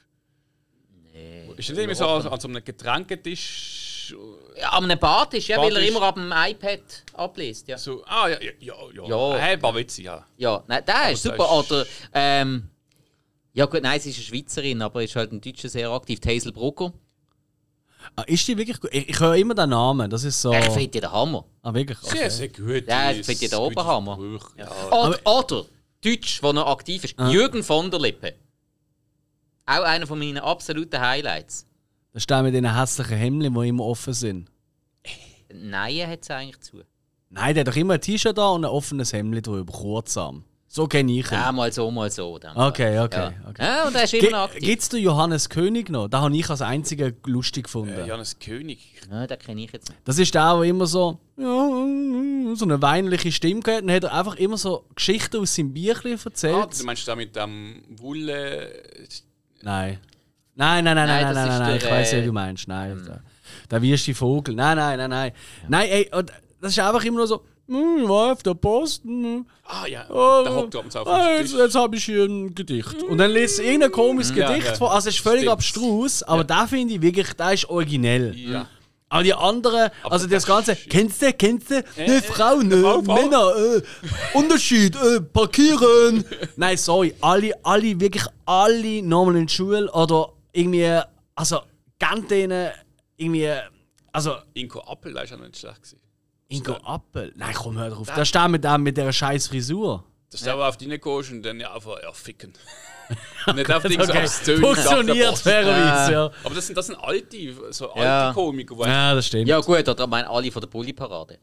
Nee. Ist das immer so an, an so einem Getränketisch? Ja, an einem Bartisch, ja, weil er immer ab dem iPad abliest. Ja, So, ah, ja, ja, ja. ja. Ja. Hey, war witzig, ja. ja nein, der ist super. ist- Oder, ähm, ja gut, nein, sie ist eine Schweizerin, aber ist halt im Deutschen sehr aktiv. Die Hazel Brucker. Ah, ist die wirklich gut? Ich, ich höre immer den Namen. Das ist so. Ich finde die der Hammer. Ah, wirklich? Sehr, sehr gut. Ja, ich finde den Oberhammer. Ja. Oder, oder Deutsch, wo noch aktiv ist, Jürgen von der Lippe. Auch einer von meinen absoluten Highlights. Das ist der mit den hässlichen Hemden, die immer offen sind. Nein, hat es eigentlich zu. Nein, der hat doch immer ein T-Shirt da und ein offenes Hemd drüber, kurzsam. So kenne ich ihn. Ja, mal so, mal so. Dann. Okay, okay, Ja. okay. Ja, und er ist immer Ge noch aktiv. Gibt es den Johannes König noch? Den habe ich als einziger lustig gefunden. Äh, Johannes König. Ja, den kenne ich jetzt nicht. Das ist der, der immer so, ja, so eine weinerliche Stimme hat. Dann hat er einfach immer so Geschichten aus seinem Bierchen erzählt. Ah, du meinst da mit dem Wolle. Nein. Nein, nein, nein, nein, Nein, nein, nein, nein, ich weiß, äh, wie du meinst. Nein, der, der wirste Vogel. Nein, nein, nein, nein. Nein, ey, das ist einfach immer nur so, hm, war auf der Post. Hm, Ah ja, oh, der hockt abends auf ah, dem jetzt, jetzt habe ich hier ein Gedicht. Und dann liest er irgendein komisches Ja, Gedicht ja. vor. Also, es ist völlig Stimmt. abstrus, aber da finde ich wirklich, der ist originell. Ja. Aber die anderen, also das das Ganze, kennst du, kennst du, ne, Frauen, ne, Frau, Frau. Männer, äh, Unterschied, äh, parkieren. [LAUGHS] Nein, sorry, alle, alle, wirklich alle nochmal in die Schule oder irgendwie, also, ganz denen, irgendwie, also, Inko Appel, der ist auch nicht schlecht gewesen. Ingo Appel. Nein, komm, hör drauf. Da steht mit dem mit dieser scheiß Frisur. Dass du aber auf deine gehst und dann einfach ja, ficken. [LAUGHS] nicht auf Dings Okay, aufs Tönen. funktioniert fairerweise, ja. Aber das sind, das sind alte, so alte Ja. Komiker, Ja, das stimmt. Ja, gut, oder ich meine alle von der Bulli-Parade.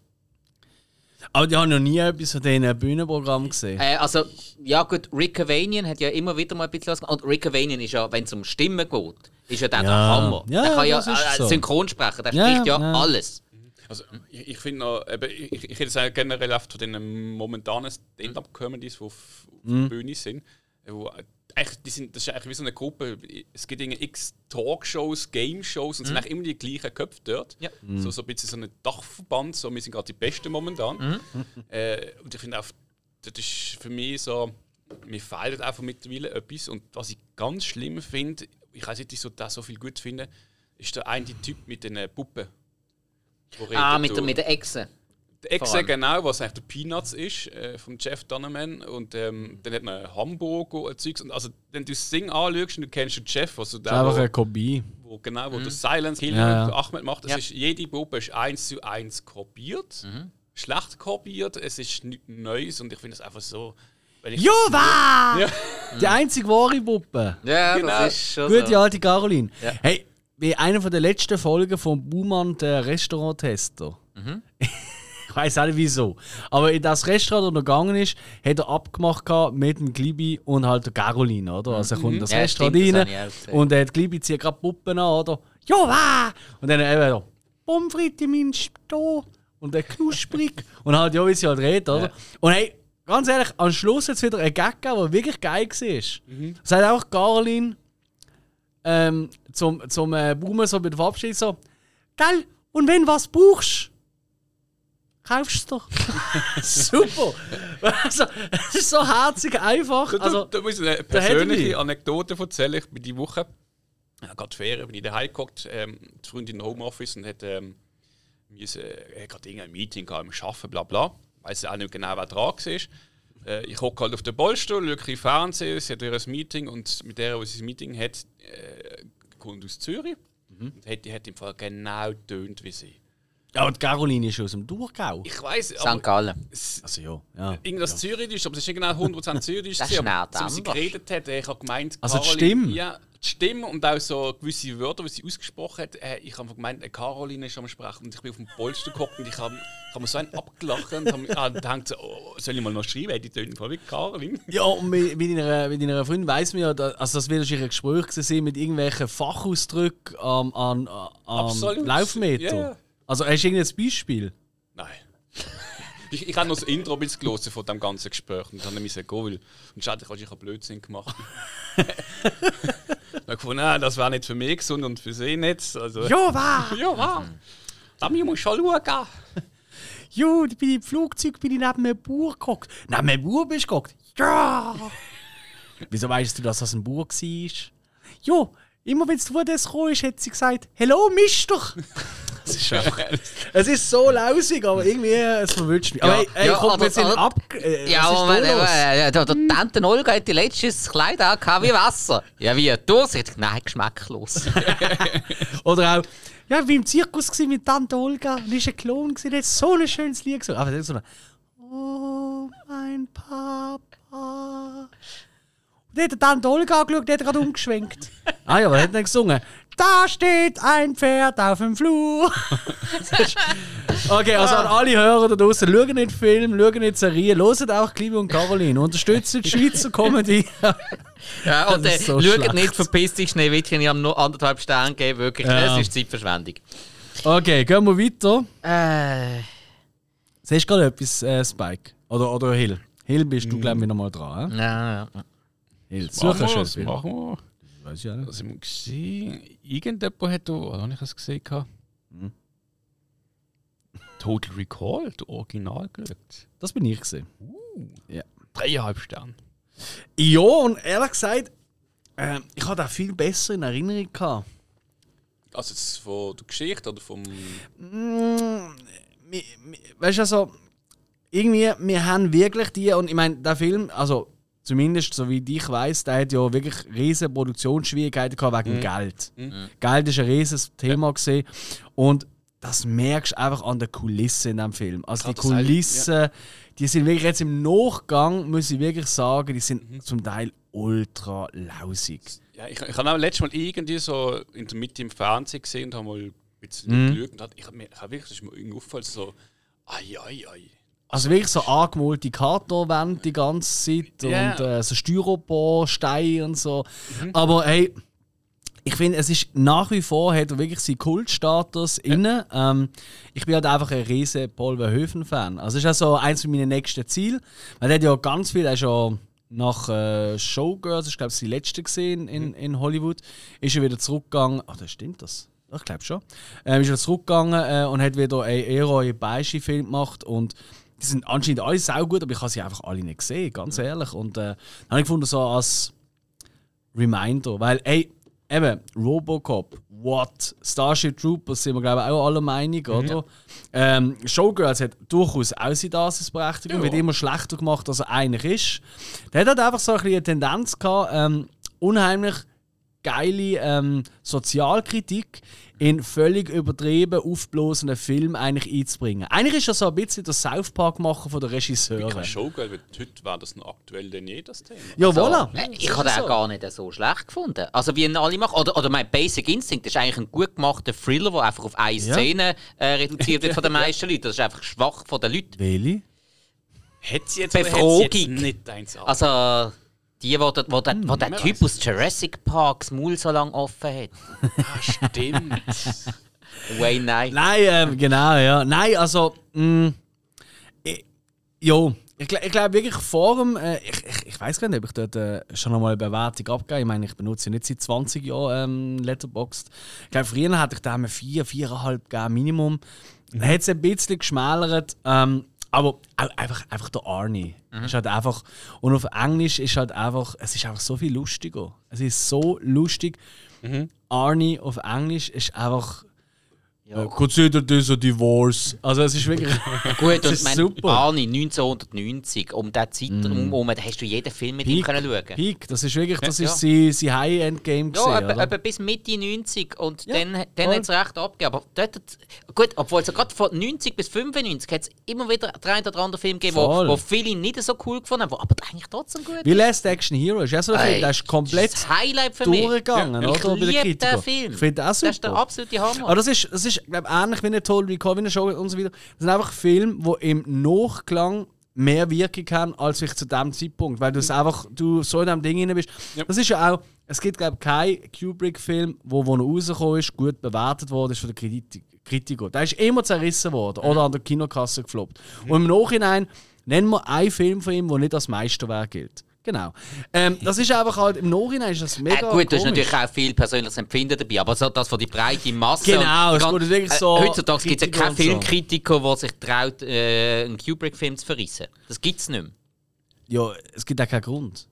Aber die haben noch nie etwas von diesen Bühnenprogrammen gesehen. Äh, also, ja gut, Rick Avanian hat ja immer wieder mal ein bisschen was gemacht. Und Rick Avanian ist ja, wenn es um Stimmen geht, ist ja der der Ja. Hammer. Ja, der kann ja das ist äh, so. Synchronsprecher, der Ja, spricht ja, ja. alles. Also, ich, ich finde noch, eben, ich, ich hätte es generell oft von den momentanen Stand-Up-Comedies, die auf, auf Mhm. der Bühne sind, äh, wo eigentlich, die sind, das ist eigentlich wie so eine Gruppe, es gibt x Talkshows, Game-Shows und es sind eigentlich immer die gleichen Köpfe dort. Ja. So, so ein bisschen so ein Dachverband, so, wir sind gerade die Besten momentan. Äh, und ich finde auch, das ist für mich so, mir fehlt einfach mittlerweile etwas und was ich ganz schlimm finde, ich weiß nicht, ob ich so, das so viel gut finde, ist der eine Typ mit den Puppen. Ah, mit, der, durch- mit der Echse. der Exe, allem. genau, was eigentlich der Peanuts ist, äh, von Jeff Donovan. Und ähm, dann hat man Hamburger und Zeugs. Und also, wenn du das Ding anschaust und du kennst den Jeff, also der, Einfach wo, eine Kopie. wo, genau, wo der Silence Hill Ja, ja. der Ahmed macht, das Ja. ist, jede Puppe ist eins zu eins kopiert. Schlecht kopiert, es ist nichts Neues und ich finde es einfach so. Jova! Ja. Die einzige wahre Puppe. Ja, Genau. das ist schon Gute so. alte Caroline. Ja. Hey, wie einer von der letzten Folgen von Buhmann, der Restaurant-Tester. [LAUGHS] ich weiß auch nicht wieso. Aber in das Restaurant, das er gegangen ist, hat er abgemacht mit dem Glibi und halt der Caroline, oder? Also er kommt in das Ja, Restaurant stimmt, das rein gesehen. und der Glibi zieht gerade Puppen an, oder? Jova! Und dann eben so, Pommes frites in meinem Sto und der knusprig. [LAUGHS] und halt, ja, wie sie halt redet, oder? Und hey, ganz ehrlich, am Schluss es wieder einen Gag gegeben, der wirklich geil war. Es hat auch Caroline ähm, zum, zum äh, Boomer so bei der Verabschiedung so, gell, und wenn was brauchst, kaufst es doch. [LAUGHS] Super! Also, es ist so herzig einfach. Da, Also, da muss ich eine persönliche ich. Anekdote erzählen. Ich bin die Woche, ja, gerade Ferien, bin ich daheim geguckt, ähm, die Freundin im Homeoffice und hat, ähm, müssen, äh, gerade irgendein Meeting gehabt, im Arbeiten, bla bla. Weiß auch nicht genau, wer dran war. Äh, ich hocke halt auf den Polstuhl, schaue ein bisschen Fernsehen, sie hat ihr ein Meeting und mit der, die sie das Meeting hat, äh, kommt aus Zürich. Und hat, die hat im Fall genau tönt wie sie. ja, und die Caroline ist aus dem Durchgau. Ich weiß, St. Gallen. Also ja, ja. irgendwas Zürichisch, aber es ist nicht genau 100% [LAUGHS] Zürichisch. Das ist aber nah so wie sie geredet hat, ich habe gemeint, Also Caroline- Stimme? Ja, die Stimme und auch so gewisse Wörter, die sie ausgesprochen hat. Äh, ich habe gemeint, äh, Caroline ist am Sprechen und ich bin auf dem Polster geguckt und ich habe hab mir so einen abgelacht und habe ah, gedacht, so, oh, soll ich mal noch schreiben? Die tönen voll wie Caroline. Ja, und mit, mit, deiner, mit deiner Freundin weiss man ja, da, also das wird wahrscheinlich ein Gespräch gewesen mit irgendwelchen Fachausdrücken am, an, am Absolut. Laufmeter. Ja. Also hast du irgendein Beispiel? Nein. [LAUGHS] Ich, ich habe noch das Intro ein bisschen gelesen von dem ganzen Gespräch und dann musste ich gehen, weil und schade, ich habe Blödsinn gemacht. [LAUGHS] dann gefunden, ah, das wäre nicht für mich gesund und für sie nicht. Also, Ja, war! ja, wa? [LAUGHS] Da muss ich schon schauen. Jo, ich bin im Flugzeug bin ich neben einem Bauer gehockt. Neben einem Bauer bist du gehockt? Ja! [LAUGHS] Wieso weißt du, dass das ein Bauer war? Jo, immer wenn es das gekommen ist, hat sie gesagt, Hello, Mister! [LAUGHS] Es ist, einfach, [LAUGHS] es ist so lausig, aber irgendwie, es verwünscht mich. Aber Ja, ey, ey ja, komm, aber- wir sind aber- ab... Äh, Ja, los? äh, der, der Tante Olga hat die letztes Kleid angehabt wie Wasser. Ja, wie? Durchsicht? Nein, geschmacklos. [LAUGHS] Oder auch, ja, wie im Zirkus gsi mit Tante Olga, und ist ein Klon gsi, der hat so ein schönes Lied gesungen. Aber dann so Oh, mein Papa. Und dann hat der Tante Olga angeschaut, der hat gerade umgeschwenkt. [LAUGHS] ah ja, was hat er denn gesungen? Da steht ein Pferd auf dem Flur. [LAUGHS] okay, also an alle Hörer da draußen, schauen nicht Film, schauen nicht Serien, hören auch Klibe und Caroline, unterstützen die Schweizer Comedy. [LAUGHS] Ja, und Das äh, so schaut nicht, verpiss dich, Schneewittchen, ich habe nur anderthalb Sterne gegeben, wirklich. Ja. Es ist Zeitverschwendung. okay, gehen wir weiter. Äh, Siehst du gerade etwas, äh, Spike? Oder, oder Hill? Hill bist du, glaube ich, wieder mal dran. He? ja, ja. Hill, such das machen wir. Weiß ich auch nicht. Was haben wir gesehen? Irgendjemand hat da, oder habe ich es gesehen? Hm. Total Recall, der Original geschaut. Das bin ich gesehen. Dreieinhalb Sterne. Ja, und ehrlich gesagt, äh, ich hatte auch viel besser in Erinnerung gehabt. Also jetzt von der Geschichte oder vom. Mm, Weißt du, also, irgendwie, wir haben wirklich die, und ich meine, der Film, also zumindest so wie ich weiß, der hat ja wirklich riesige Produktionsschwierigkeiten gehabt wegen Geld. Geld ist ein riesiges Thema gesehen und das merkst du einfach an der Kulisse in dem Film. Also die Kulissen, die sind wirklich jetzt im Nachgang, muss ich wirklich sagen, die sind zum Teil ultra lausig. Ja, ich, ich habe auch letztes Mal irgendwie so in der Mitte im Fernsehen gesehen und habe mal ein bisschen geschaut und hat, ich habe mir ich hab wirklich, das ist mir irgendwie aufgefallen, so. Ai, ai, ai. Also wirklich so angemalte Kartonwände die ganze Zeit Ja. und äh, so Styroporsteine und so. Mhm. Aber hey, ich finde, es ist nach wie vor hat er wirklich seinen Kultstatus inne. Ähm, ich bin halt einfach ein riesen Paul Verhoeven-Fan. Also es ist auch so eins meiner nächsten Ziele. Weil er hat ja ganz viel, er ist ja nach äh, Showgirls, ich glaube, die letzte gesehen in, in Hollywood, ist er wieder zurückgegangen. Ach, das stimmt das. Ja, Ich glaube schon. Ähm, ist er zurückgegangen äh, und hat wieder einen eher Beischi-Film gemacht und die sind anscheinend alle sau gut, aber ich habe sie einfach alle nicht gesehen, ganz ehrlich. Und äh, habe ich gefunden, so als Reminder, weil, ey, eben, Robocop, what? Starship Troopers sind wir, glaube ich, auch alle Meinung, oder? Ähm, Showgirls hat durchaus auch seine Daseinsberechtigung, Ja. wird immer schlechter gemacht, als er eigentlich ist. Der hat halt einfach so ein bisschen eine Tendenz gehabt, ähm, unheimlich geile ähm, Sozialkritik in völlig übertrieben aufblasenden Film eigentlich einzubringen. Eigentlich ist er so ein bisschen der South Park Macher von der Regisseure. Kein Showgirl, weil heute wäre das noch aktuell denn je das Thema. Ja, Also, voilà. äh, Ich habe den auch gar nicht so schlecht gefunden. Also wie ihn alle machen. Oder, oder mein Basic Instinct ist eigentlich ein gut gemachter Thriller, der einfach auf eine Ja. Szene äh, reduziert wird von den [LAUGHS] meisten Leuten. Das ist einfach schwach von den Leuten. Welche? Hätte sie jetzt Befragung. oder hätte sie jetzt nicht eins an? Also die, wo der, wo der, wo der wer Typ aus Jurassic Park das Maul so lange offen hat. [LAUGHS] Ah, stimmt. [LAUGHS] Wayne Knight. Nein, ähm, genau, ja. Nein, also, mh, ich, jo, ich, ich glaube wirklich vor dem, äh, ich, ich, ich weiß gar nicht, ob ich dort äh, schon einmal eine Bewertung abgebe. Ich meine, ich benutze ja nicht seit 20 Jahren ähm, Letterboxd. Ich glaube, früher hatte ich da immer 4, 4,5 gegeben, Minimum. Dann hat es ein bisschen geschmälert, ähm, aber einfach, einfach der Arnie. Ist halt einfach, und auf Englisch ist halt einfach, es ist einfach so viel lustiger. Es ist so lustig. Arnie auf Englisch ist einfach. Ja. Consider this a divorce. Also es ist wirklich. Gut, und [LAUGHS] mein super. Arnie 1990, um diesen Zeitraum herum, da hast du jeden Film mit ihm Peak, können schauen Peak, das ist wirklich, das Ja. ist sein, sein High-End-Game Ja, gewesen, etwa, etwa bis Mitte 90 und Ja, dann, dann hat es recht abgegeben. Aber dort, hat- gut, obwohl es ja gerade von 90 bis 95 hat es immer wieder einen oder anderen Film gegeben, wo, Voll. wo viele nicht so cool gefunden haben, wo aber eigentlich trotzdem gut Wie Last Action Hero ist ja so ein Film, der ist komplett das Highlight für mich. durchgegangen, Ja? Ich liebe den Film. Ich finde das Das ist der super. absolute Hammer. Aber das ist, das ist glaube ähnlich wie eine Total Recall, wie eine Show und so weiter. Das sind einfach Filme, die im Nachklang mehr Wirkung haben, als vielleicht zu dem Zeitpunkt. Weil du es einfach, du so in diesem Ding drin bist. Ja. Das ist ja auch, es gibt glaube ich keinen Kubrick-Film, wo, wo er rausgekommen ist, gut bewertet worden ist von den Kritik Kritikern. Der ist immer zerrissen worden oder an der Kinokasse gefloppt. Und im Nachhinein nennen wir einen Film von ihm, der nicht als Meisterwerk gilt. Genau. Ähm, das ist einfach halt im Nachhinein ist das Äh, mega gut, du hast komisch. natürlich auch viel persönliches Empfinden dabei, aber so das von die breite Masse. Genau, es gan- wirklich so Äh, heutzutage gibt es ja keinen. Filmkritiker, der sich traut, äh, einen Kubrick-Film zu verrissen. Das gibt es nicht mehr. Ja, es gibt auch keinen Grund.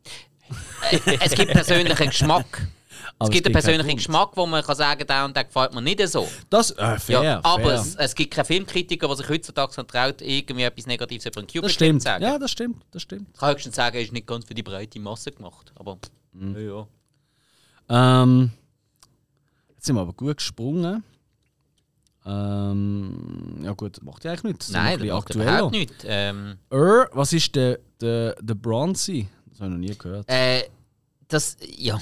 Äh, es gibt persönlichen Geschmack. [LAUGHS] Es gibt einen persönlichen. Geschmack, wo man kann sagen und der gefällt mir nicht so. Das, äh, fair, Ja, aber fair. es, es gibt keinen Filmkritiker, der sich heutzutage so traut, irgendwie etwas Negatives über einen Kubrick-Film stimmt. zu sagen. Ja, das stimmt, das stimmt. Ich kann höchstens sagen, er ist nicht ganz für die breite Masse gemacht. Aber Mhm. ja. Ähm, jetzt sind wir aber gut gesprungen. Ähm, ja gut, macht ja eigentlich nichts. Nein, das macht aktueller. überhaupt nichts. Ähm, Er, was ist der, der, der Bronzy? Das habe ich noch nie gehört. Äh, das, ja.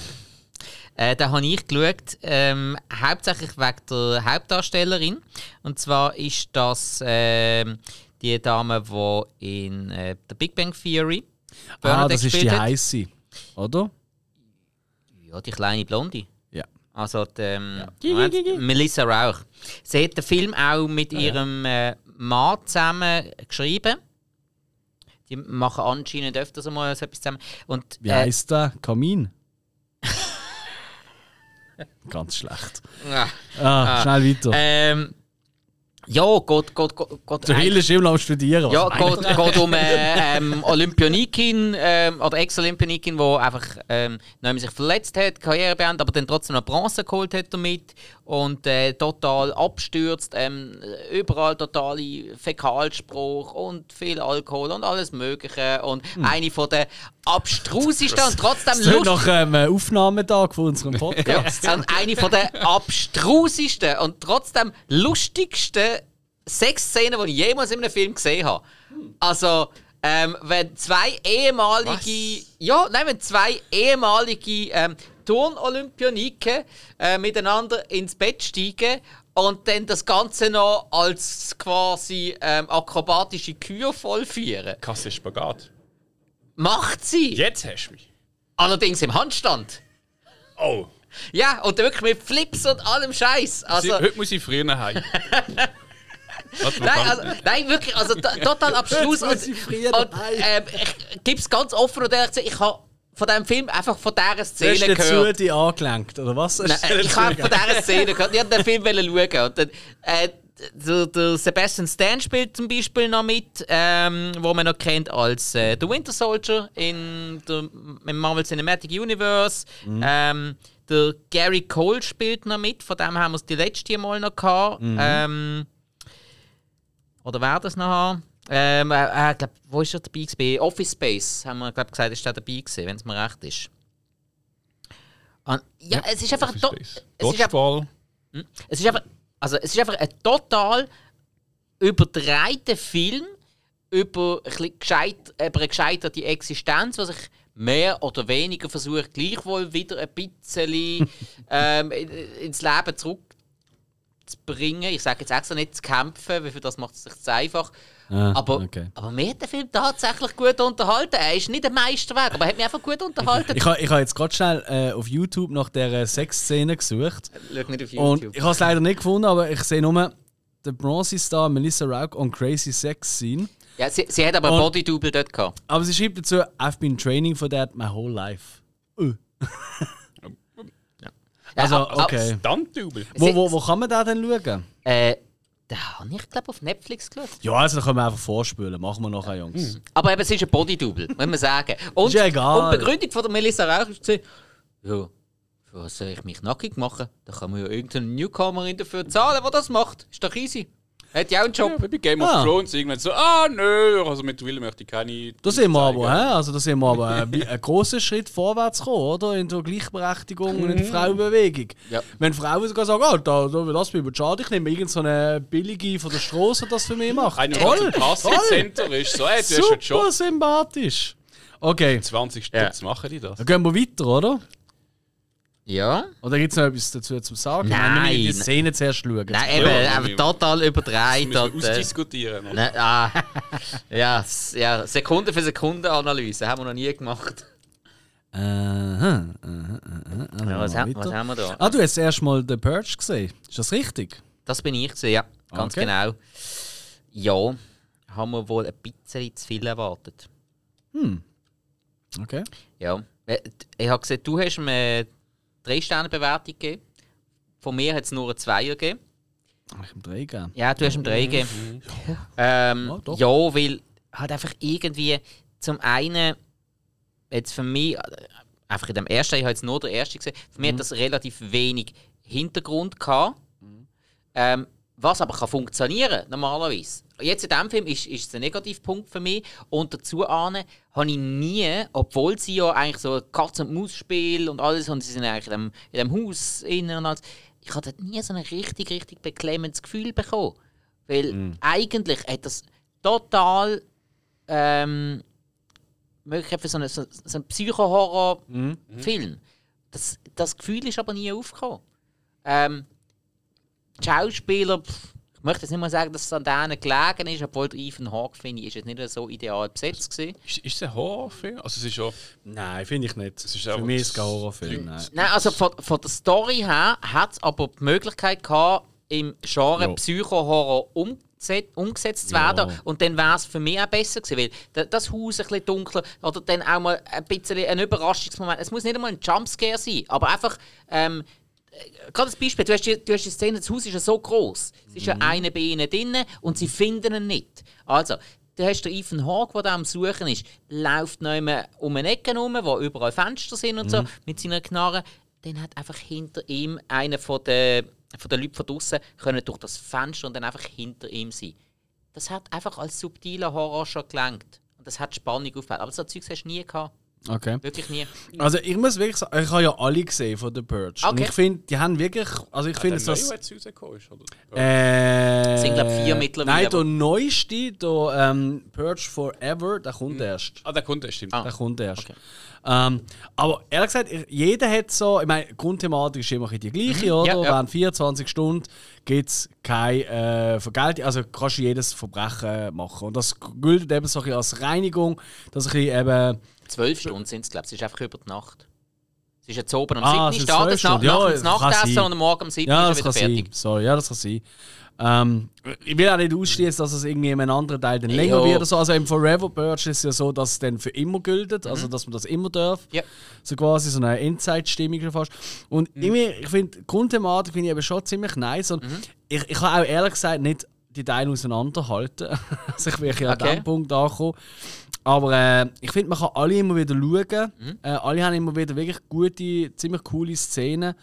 Äh, da habe ich geschaut, ähm, hauptsächlich wegen der Hauptdarstellerin. Und zwar ist das ähm, die Dame, die in äh, der Big Bang Theory ah, das ist die heiße, oder? Ja, die kleine Blonde. Ja. Also die, ähm, Moment, Melissa Rauch. Sie hat den Film auch mit ihrem äh, Mann zusammen geschrieben. Die machen anscheinend öfters mal so etwas zusammen. Und, Wie äh, heißt der? Kamin? [LAUGHS] Ganz schlecht. ah, Ah, schnell weiter. ähm, ja, geht, geht, geht, geht der Hill ist immer am Studieren. Ja, geht, geht um äh, ähm, Olympionikin ähm, oder Ex-Olympionikin, die einfach ähm, sich verletzt hat, Karriere beendet, aber dann trotzdem noch Bronze geholt hat damit und äh, total abstürzt, ähm, überall totale Fäkalspruch und viel Alkohol und alles Mögliche und eine von der abstrusesten und trotzdem Hm. Lustigsten nach einem Aufnahmetag von unserem ja, Podcast. [LAUGHS] und eine von der abstrusesten und trotzdem lustigsten Sexszenen, die ich jemals in einem Film gesehen habe. Also, ähm, wenn zwei ehemalige. Ja, nein, wenn zwei ehemalige ähm, Turn-Olympioniken äh, miteinander ins Bett steigen und dann das Ganze noch als quasi ähm, akrobatische Kür vollführen. Kasse Spagat. Macht sie! Jetzt hast du mich. Allerdings im Handstand. Oh. Ja, und wirklich mit Flips und allem Scheiß. Also, heute muss ich früher nach Hause. [LAUGHS] Warte, wo Nein, also, nein, wirklich, also to- total [LAUGHS] abstrus. Und frieren und ähm, ich gebe es ganz offen und ehrlich ich habe von diesem Film einfach von dieser Du hast Szene den gehört. Zudi angelenkt, oder was? Nein, ich habe von dieser Szene gehört. Ich wollte den Film schauen. Und dann, äh, der, der Sebastian Stan spielt zum Beispiel noch mit, ähm, wo man noch kennt als äh, der Winter Soldier in der, im Marvel Cinematic Universe. Ähm, der Gary Cole spielt noch mit, von dem haben wir es die letzte Mal noch gehabt. Ähm, oder wer das noch haben? Ähm, äh, äh, glaub, wo ist er dabei gewesen? Bei Office Space haben wir glaub, gesagt, ist er dabei gewesen, wenn es mir recht ist. Und, ja, es ist einfach... Do- ist Dodgeball. es ist einfach, also es ist einfach ein total überdrehter Film über, ein gescheit, über eine gescheiterte Existenz, die sich mehr oder weniger versucht, gleichwohl wieder ein bisschen [LAUGHS] ähm, in- ins Leben zurückzubringen. Ich sage jetzt extra nicht zu kämpfen, weil für das macht es sich zu einfach. Ah, aber, okay. aber mir hat der Film tatsächlich gut unterhalten. Er ist nicht ein Meisterwerk, aber er hat mich einfach gut unterhalten. Ich habe ich ha jetzt gerade schnell äh, auf YouTube nach dieser Sexszene gesucht. Schau nicht auf Und YouTube. ich habe es leider nicht gefunden, aber ich sehe nur den Bronzy Star Melissa Rauch on Crazy Sex Scene. ja, sie, sie hat aber Und- ein Body-Double dort gehabt. Aber sie schreibt dazu, I've been training for that my whole life. Äh. Also, Ja, ab- okay. Stunt-Double. Wo, Sie- wo, wo kann man da denn schauen? Äh, da habe ich, glaube auf Netflix geschaut. Ja, also da können wir einfach vorspülen. Machen wir nachher, Jungs. Aber eben, es ist ein Body-Double, muss man sagen. Und, Ist ja egal. und die Begründung von der Melissa Rauch ist, ja, für was soll ich mich nackig machen? Da kann man ja irgendeinen Newcomerin dafür zahlen, der das macht. Ist doch easy. Hat ja auch einen Job. Ja, bei Game of Ah. Thrones irgendwann so, ah nö, also mit Will möchte ich keine. Da sind wir aber, hä? Also da sind wir aber ein, ein großer Schritt vorwärts gekommen, oder? In der Gleichberechtigung und in der Frauenbewegung. Ja. Wenn Frauen sogar sagen, oh, da, da, das wird mir schade, ich nehme irgendeine so eine billige von der Straße, die das für mich macht. Der Toll, Casting-Center ist, so, ey, du hast einen super Job. sympathisch. Okay, 20 Ja. Stutz machen die das. dann gehen wir weiter, oder? Ja. Oder gibt es noch etwas dazu zu sagen? Nein. Wenn wir die Szene zuerst schauen. Nein, Ja, eben, ja, ja. total Das überdreht. müssen Und, wir ausdiskutieren. oder? ne, ah, [LAUGHS] ja, ja, Sekunde für Sekunde Analyse haben wir noch nie gemacht. Aha, aha, aha, aha. Ja, was, haben, was haben wir da? Ah, du hast erst mal The Purge gesehen. Ist das richtig? Das bin ich gewesen, ja, ganz Okay. genau. Ja, haben wir wohl ein bisschen zu viel erwartet. Okay. Ja. Äh, Ich habe gesehen, du hast eine 3-Sterne-Bewertung gegeben. Von mir hat es nur eine 2 gegeben. Ich im Dreh gern. Ja, du hast ihm 3 gegeben. Ja, Ähm, doch. ja, weil halt einfach irgendwie zum einen jetzt für mich, äh, einfach in dem ersten, ich habe jetzt nur den ersten gesehen, für mich hat das relativ wenig Hintergrund gehabt. Ähm, was aber kann funktionieren normalerweise. Jetzt in diesem Film ist, ist es ein Negativpunkt für mich. Und dazu ahne, habe ich nie, obwohl sie ja eigentlich so ein Katz-und-Maus-Spiel und alles, und sie sind eigentlich in dem, in dem Haus innen und alles, ich habe dort nie so ein richtig, richtig beklemmendes Gefühl bekommen. Weil eigentlich hat das total ähm, Möglichkeit für so einen, so, so einen Psycho-Horror-Film. Das, das Gefühl ist aber nie aufgekommen. Ähm, die Schauspieler, pff, ich möchte jetzt nicht mal sagen, dass es an denen gelegen ist, obwohl der Ethan Hawke, finde ich, ist jetzt nicht so ideal besetzt gewesen. Ist, ist es ein Horrorfilm? Also es ist ja... Nein, finde ich nicht. ist Für mich ist es kein Horrorfilm. Nein. Nein, also von, von der Story her hat es aber die Möglichkeit gehabt, im Genre Ja. Psycho-Horror umgesetzt, umgesetzt zu Ja. werden. Und dann wäre es für mich auch besser gewesen, weil da- das Haus ein bisschen dunkler oder dann auch mal ein bisschen ein Überraschungsmoment. Es muss nicht einmal ein Jumpscare sein, aber einfach. Ähm, das Beispiel, du hast, die, du hast die Szene, das Haus ist ja so groß. Es ist ja einer bei ihnen drin und sie finden ihn nicht. Also, du hast den Ethan Hawke, der da am Suchen ist, läuft noch um eine Ecke herum, wo überall Fenster sind und so, mit seiner Knarre. Dann hat einfach hinter ihm einer von den, von den Leuten von draußen können durch das Fenster und dann einfach hinter ihm sein. Das hat einfach als subtiler Horror schon gelangt. Und das hat Spannung aufgebaut. Aber so Zeugs hast du nie gehabt. Okay. Wirklich nie. Also ich muss wirklich sagen, ich habe ja alle gesehen von The Purge. Und Okay. ich finde, die haben wirklich, also ich finde der das... Neue, der jetzt rausgekommen ist, oder? Äh, Es sind, glaub, vier mittlerweile, Nein, der neueste, der ähm, Purge Forever, der kommt erst. Ah, der kommt, das stimmt. Ah. Der kommt erst. Okay. Ähm, aber ehrlich gesagt, ich- jeder hat so, ich meine, Grundthematik ist immer ein bisschen die gleiche, oder? Mhm. Ja, ja. Während 24 Stunden gibt es keine äh, Vergeltung, also kannst du jedes Verbrechen machen. Und das gilt eben so ein bisschen als Reinigung, dass ein bisschen eben... Zwölf Stunden sind es, glaube ich. Es ist einfach über die Nacht. Es ist jetzt oben am Ah, 7. es sind Uhr zwölf startet, nach, Stunden. Ja, nach, das nach kann Nachtessen sein. und am Morgen um 7 Ja, ist er wieder sein. fertig. Sorry, ja, das kann sein. Ähm, ich will auch nicht ausschließen, dass es irgendwie in einem anderen Teil dann länger Jo. wird. So. Also im Forever Purge ist es ja so, dass es dann für immer gilt, Mhm. also dass man das immer darf. Ja. So quasi so eine Endzeitstimmung fast. Und Mhm. irgendwie, ich finde, die Grundthematik finde ich eben schon ziemlich nice. Und Mhm. ich, ich kann auch ehrlich gesagt nicht die Teile auseinanderhalten. [LAUGHS] also ich bin ja an Okay. diesem Punkt angekommen. Aber äh, ich finde, man kann alle immer wieder schauen. Mhm. Äh, alle haben immer wieder wirklich gute, ziemlich coole Szenen.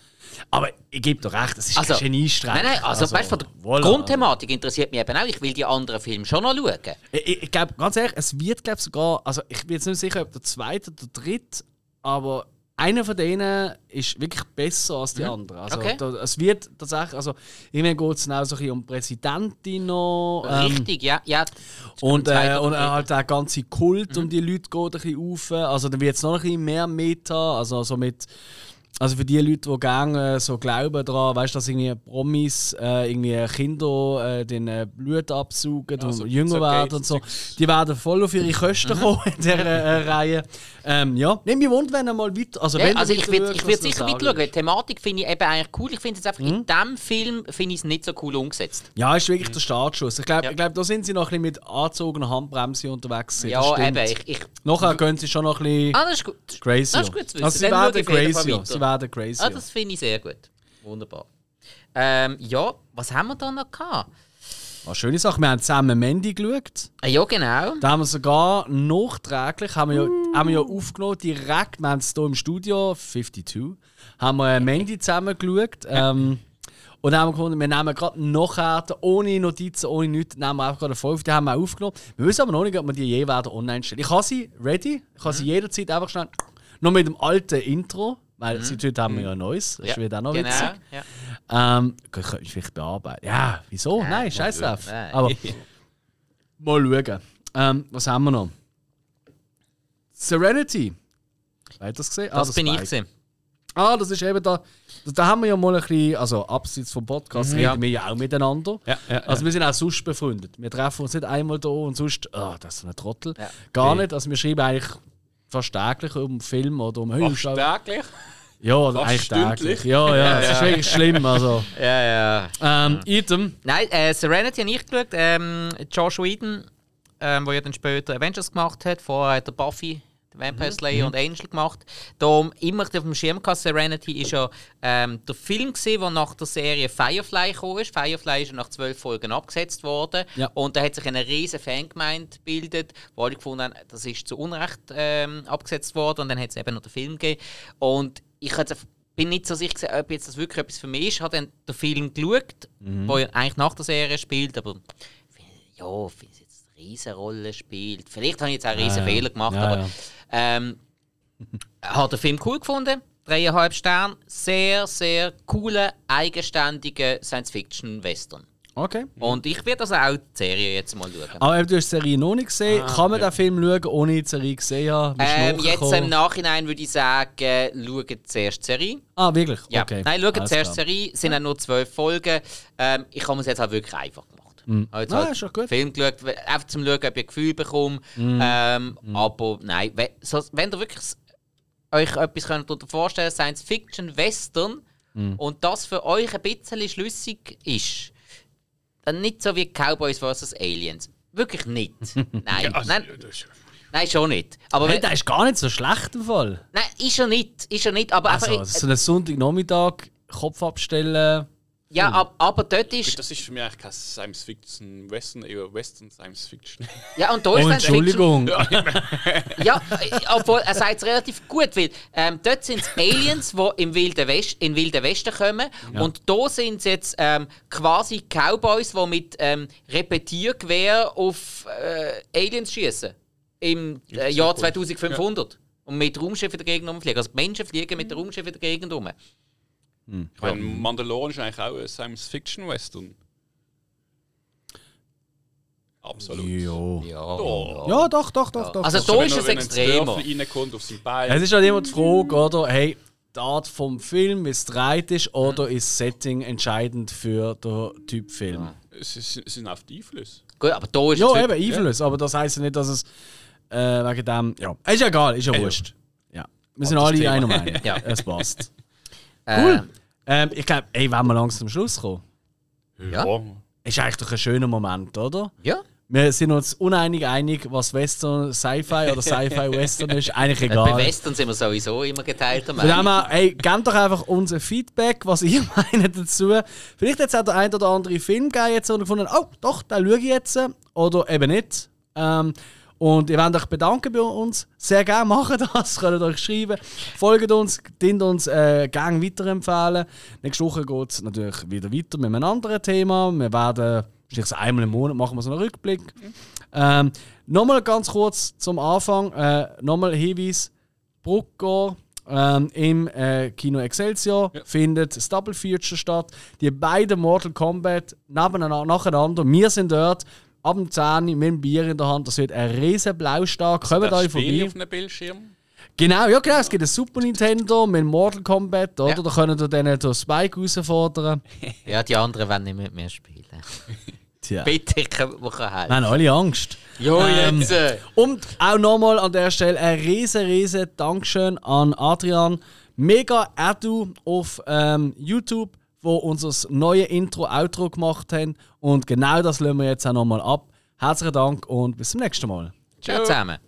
Aber ich gebe dir recht, es ist Also, kein Geniestreich. Nein, nein, also, weißt du, der voilà. Grundthematik interessiert mich eben auch. Ich will die anderen Filme schon noch schauen. Ich, ich, ich glaube, ganz ehrlich, es wird glaub, sogar, also ich bin jetzt nicht sicher, ob der zweite oder der dritte, aber einer von denen ist wirklich besser als die anderen. Also Mhm. Okay. da, es wird tatsächlich, also irgendwann geht es auch so ein bisschen um Präsidentin noch. ähm, Richtig, ja. ja. Und, äh, und äh, halt der ganze Kult um die Leute geht ein bisschen auf. Also dann wird es noch ein bisschen mehr Meta. Also, so mit, also für die Leute, die gerne äh, so glauben daran, weißt du, dass irgendwie Promis äh, irgendwie Kinder äh, den äh, Blut absaugen und so jünger Pizzagate werden und so. Die werden voll auf ihre Kosten kommen in dieser äh, Reihe. Ähm, ja, nimm mich wund, wenn er mal weiter. Also, Ja, wenn also ich würde ich würd er sicher weiter schauen. Die Thematik finde ich eben eigentlich cool. Ich finde es einfach, Mhm. in diesem Film finde ich es nicht so cool umgesetzt. Ja, ist wirklich der Startschuss. Ich glaube, Ja. glaub, da sind sie noch ein bisschen mit angezogener Handbremse unterwegs. Ja, eben. Ich, ich, Nachher gehen sie schon noch ein bisschen ah, das ist gut. crazy. Das ist gut zu wissen. Also sie werden crazy. Werden crazy. Ah, das finde ich sehr gut. Wunderbar. Ähm, ja, was haben wir da noch gehabt? Eine schöne Sache. Wir haben zusammen Mandy geschaut. Ah, ja, genau. Da haben wir sogar nachträglich haben wir ja, haben wir ja aufgenommen, direkt. Wir haben es hier im Studio, 52, haben wir äh, Mandy zusammen geschaut. [LAUGHS] Ähm, und dann haben wir gefunden, wir nehmen gerade nachher, ohne Notizen, ohne nichts, nehmen wir einfach gerade eine Folge. Die haben wir aufgenommen. Wir wissen aber noch nicht, ob wir die je werden online stellen. Ich habe sie ready. Ich habe sie jederzeit einfach schnell noch mit dem alten Intro, weil seit heute haben wir ja ein neues. Das wird auch noch genau. witzig. Ja. Ähm, könnte ich vielleicht bearbeiten. Ja, wieso? Nein, scheiß drauf. Aber [LAUGHS] mal schauen. Ähm, was haben wir noch? Serenity. Wer hat das gesehen? Ah, Das bin ich Spike. gesehen. Ah, das ist eben da. Da, haben wir ja mal ein bisschen, also abseits vom Podcast, reden wir ja auch miteinander. Ja, ja, Also wir sind auch sonst befreundet. Wir treffen uns nicht einmal da und sonst, ah, das ist ein Trottel. Ja. Gar nicht. Also wir schreiben eigentlich fast täglich um Film oder um Fast Hüllschau. täglich. Ja, oder Fast eigentlich täglich. Ja, ja, es ist wirklich schlimm. Also, [LAUGHS] Ja, ja. ähm, Item. Nein, äh, Serenity habe ich geschaut. Ähm, Josh Whedon, ähm, der ja dann später Avengers gemacht hat. Vorher hat er Buffy Vampire Slayer und Angel gemacht. Da immer auf dem Schirm gehabt, Serenity ist ja ähm, der Film der nach der Serie Firefly kam. ist. Firefly ist ja nach zwölf Folgen abgesetzt worden Ja. und da hat sich eine riesen Fangemeinde gebildet, wo alle gefunden haben, das ist zu Unrecht ähm, abgesetzt worden und dann hat es eben noch den Film gegeben. Und ich bin nicht so sicher, ob jetzt das wirklich etwas für mich ist. Ich habe dann den Film geschaut, der ja eigentlich nach der Serie spielt, aber ja, ich finde es jetzt eine riesen Rolle spielt. Vielleicht habe ich jetzt auch einen riesen ja. Fehler gemacht, Ja, aber ja. ähm, [LAUGHS] habe den Film cool gefunden. Dreieinhalb Sterne. Sehr, sehr cooler, eigenständiger Science-Fiction-Western. Okay. Und ich werde also auch die Serie jetzt mal schauen. Aber du hast die Serie noch nicht gesehen. Kann man den Film schauen, ohne die Serie gesehen zu haben? Ähm, jetzt im Nachhinein würde ich sagen, schaut zuerst die Serie. Ah, wirklich? Ja. Okay. Nein, schaut Alles zuerst die. Serie. Es sind auch nur zwölf Folgen. Ähm, ich habe es jetzt auch wirklich einfach gemacht. Ich habe jetzt Ah, halt ist doch gut. Film geschaut, einfach zum Schauen, ob ich ein Gefühl bekomme. Mhm. Ähm, Aber nein, we so, wenn ihr wirklich euch etwas könnt darunter vorstellen Science Fiction, Western, Mhm. und das für euch ein bisschen schlüssig ist, dann nicht so wie Cowboys vs. Aliens. Wirklich nicht. [LAUGHS] Nein, Also, nein, nein, schon nicht. Aber Hey, wenn, der ist gar nicht so schlecht im Fall. nein, ist er nicht. Ist er nicht. Aber Also, einfach, so einen Sonntagnachmittag, Kopf abstellen. Ja, ab, aber dort ist. das ist für mich eigentlich kein Science Fiction Western, eher Western Science Fiction. [LAUGHS] Ja, und da Oh, ist Fiction- Entschuldigung. [LAUGHS] Ja, obwohl er sagt es relativ gut, weil ähm, dort sind es Aliens, die im Wilden West, in Wilden Westen kommen. Und da sind es jetzt ähm, quasi Cowboys, die mit ähm, Repetiergewehr auf äh, Aliens schießen. Im äh, Jahr 2500. Und mit Raumschiffen der Gegend umfliegen. Also die Menschen fliegen mit den Raumschiffen der Gegend um. Ich meine, Mandalorian ist eigentlich auch ein Science Fiction Western. Absolut. Ja. Oh. Ja, doch, doch, doch, doch. Also da ist es extremer. Bein. Es ist halt immer die Frage, oder? Hey, die Art vom Film, wie es dreht ist, oder ist das Setting entscheidend für den Typ Film? es, ist, es sind auf die Einflüsse. Gut, aber da ist Ja, es eben, Einfluss. Aber das heisst ja nicht, dass es äh, wegen dem. Ja, ist ja egal, ist ja wurscht. Ja. Wir sind alle einer Meinung. [LAUGHS] Ja. Es passt. Äh, Cool. Ähm, ich glaube, ey, wenn wir langsam zum Schluss kommen, Ja. ist eigentlich doch ein schöner Moment, oder? ja. Wir sind uns uneinig einig, was Western Sci-Fi oder Sci-Fi [LAUGHS] Western ist. Eigentlich Bei egal. Western sind wir sowieso immer geteilter Von dem her, gebt doch einfach unser Feedback, was ihr [LAUGHS] meint dazu. Vielleicht hat es auch der ein oder andere Film gegeben, jetzt, gefunden oh, doch, den schaue ich jetzt. Oder eben nicht. Ähm, und ihr wollt euch bedanken bei uns. Sehr gerne machen das. [LAUGHS] Könnt euch schreiben. Folgt uns, dient uns äh, gerne weiterempfehlen. Nächste Woche geht es natürlich wieder weiter mit einem anderen Thema. Wir werden, so einmal im Monat machen wir so einen Rückblick. Ähm, nochmal ganz kurz zum Anfang. Äh, nochmal Hinweis. Bruckgor ähm, im äh, Kino Excelsior findet das Double Feature statt. Die beiden Mortal Kombat nebeneinander, nacheinander. Wir sind dort ab dem 10 Uhr mit dem Bier in der Hand. Das wird ein riesen Blaustar. Kommt euch vorbei. auf einem Bildschirm. Genau, ja genau. Es gibt ein Super Nintendo mit Mortal Kombat. Oder? Ja. Da könnt ihr dann den Spike herausfordern. [LAUGHS] Ja, die anderen wollen nicht mit mir spielen. [LAUGHS] Tja. Bitte, kommt mir helfen. Wir haben alle Angst. Jo, Ähm, jetzt! äh. Und auch nochmal an der Stelle ein riesen, riesen Dankeschön an Adrian. Mega Edu auf ähm, YouTube, wo unser neue Intro, Outro gemacht haben. Und genau das lassen wir jetzt auch nochmal ab. Herzlichen Dank und bis zum nächsten Mal. Ciao zusammen.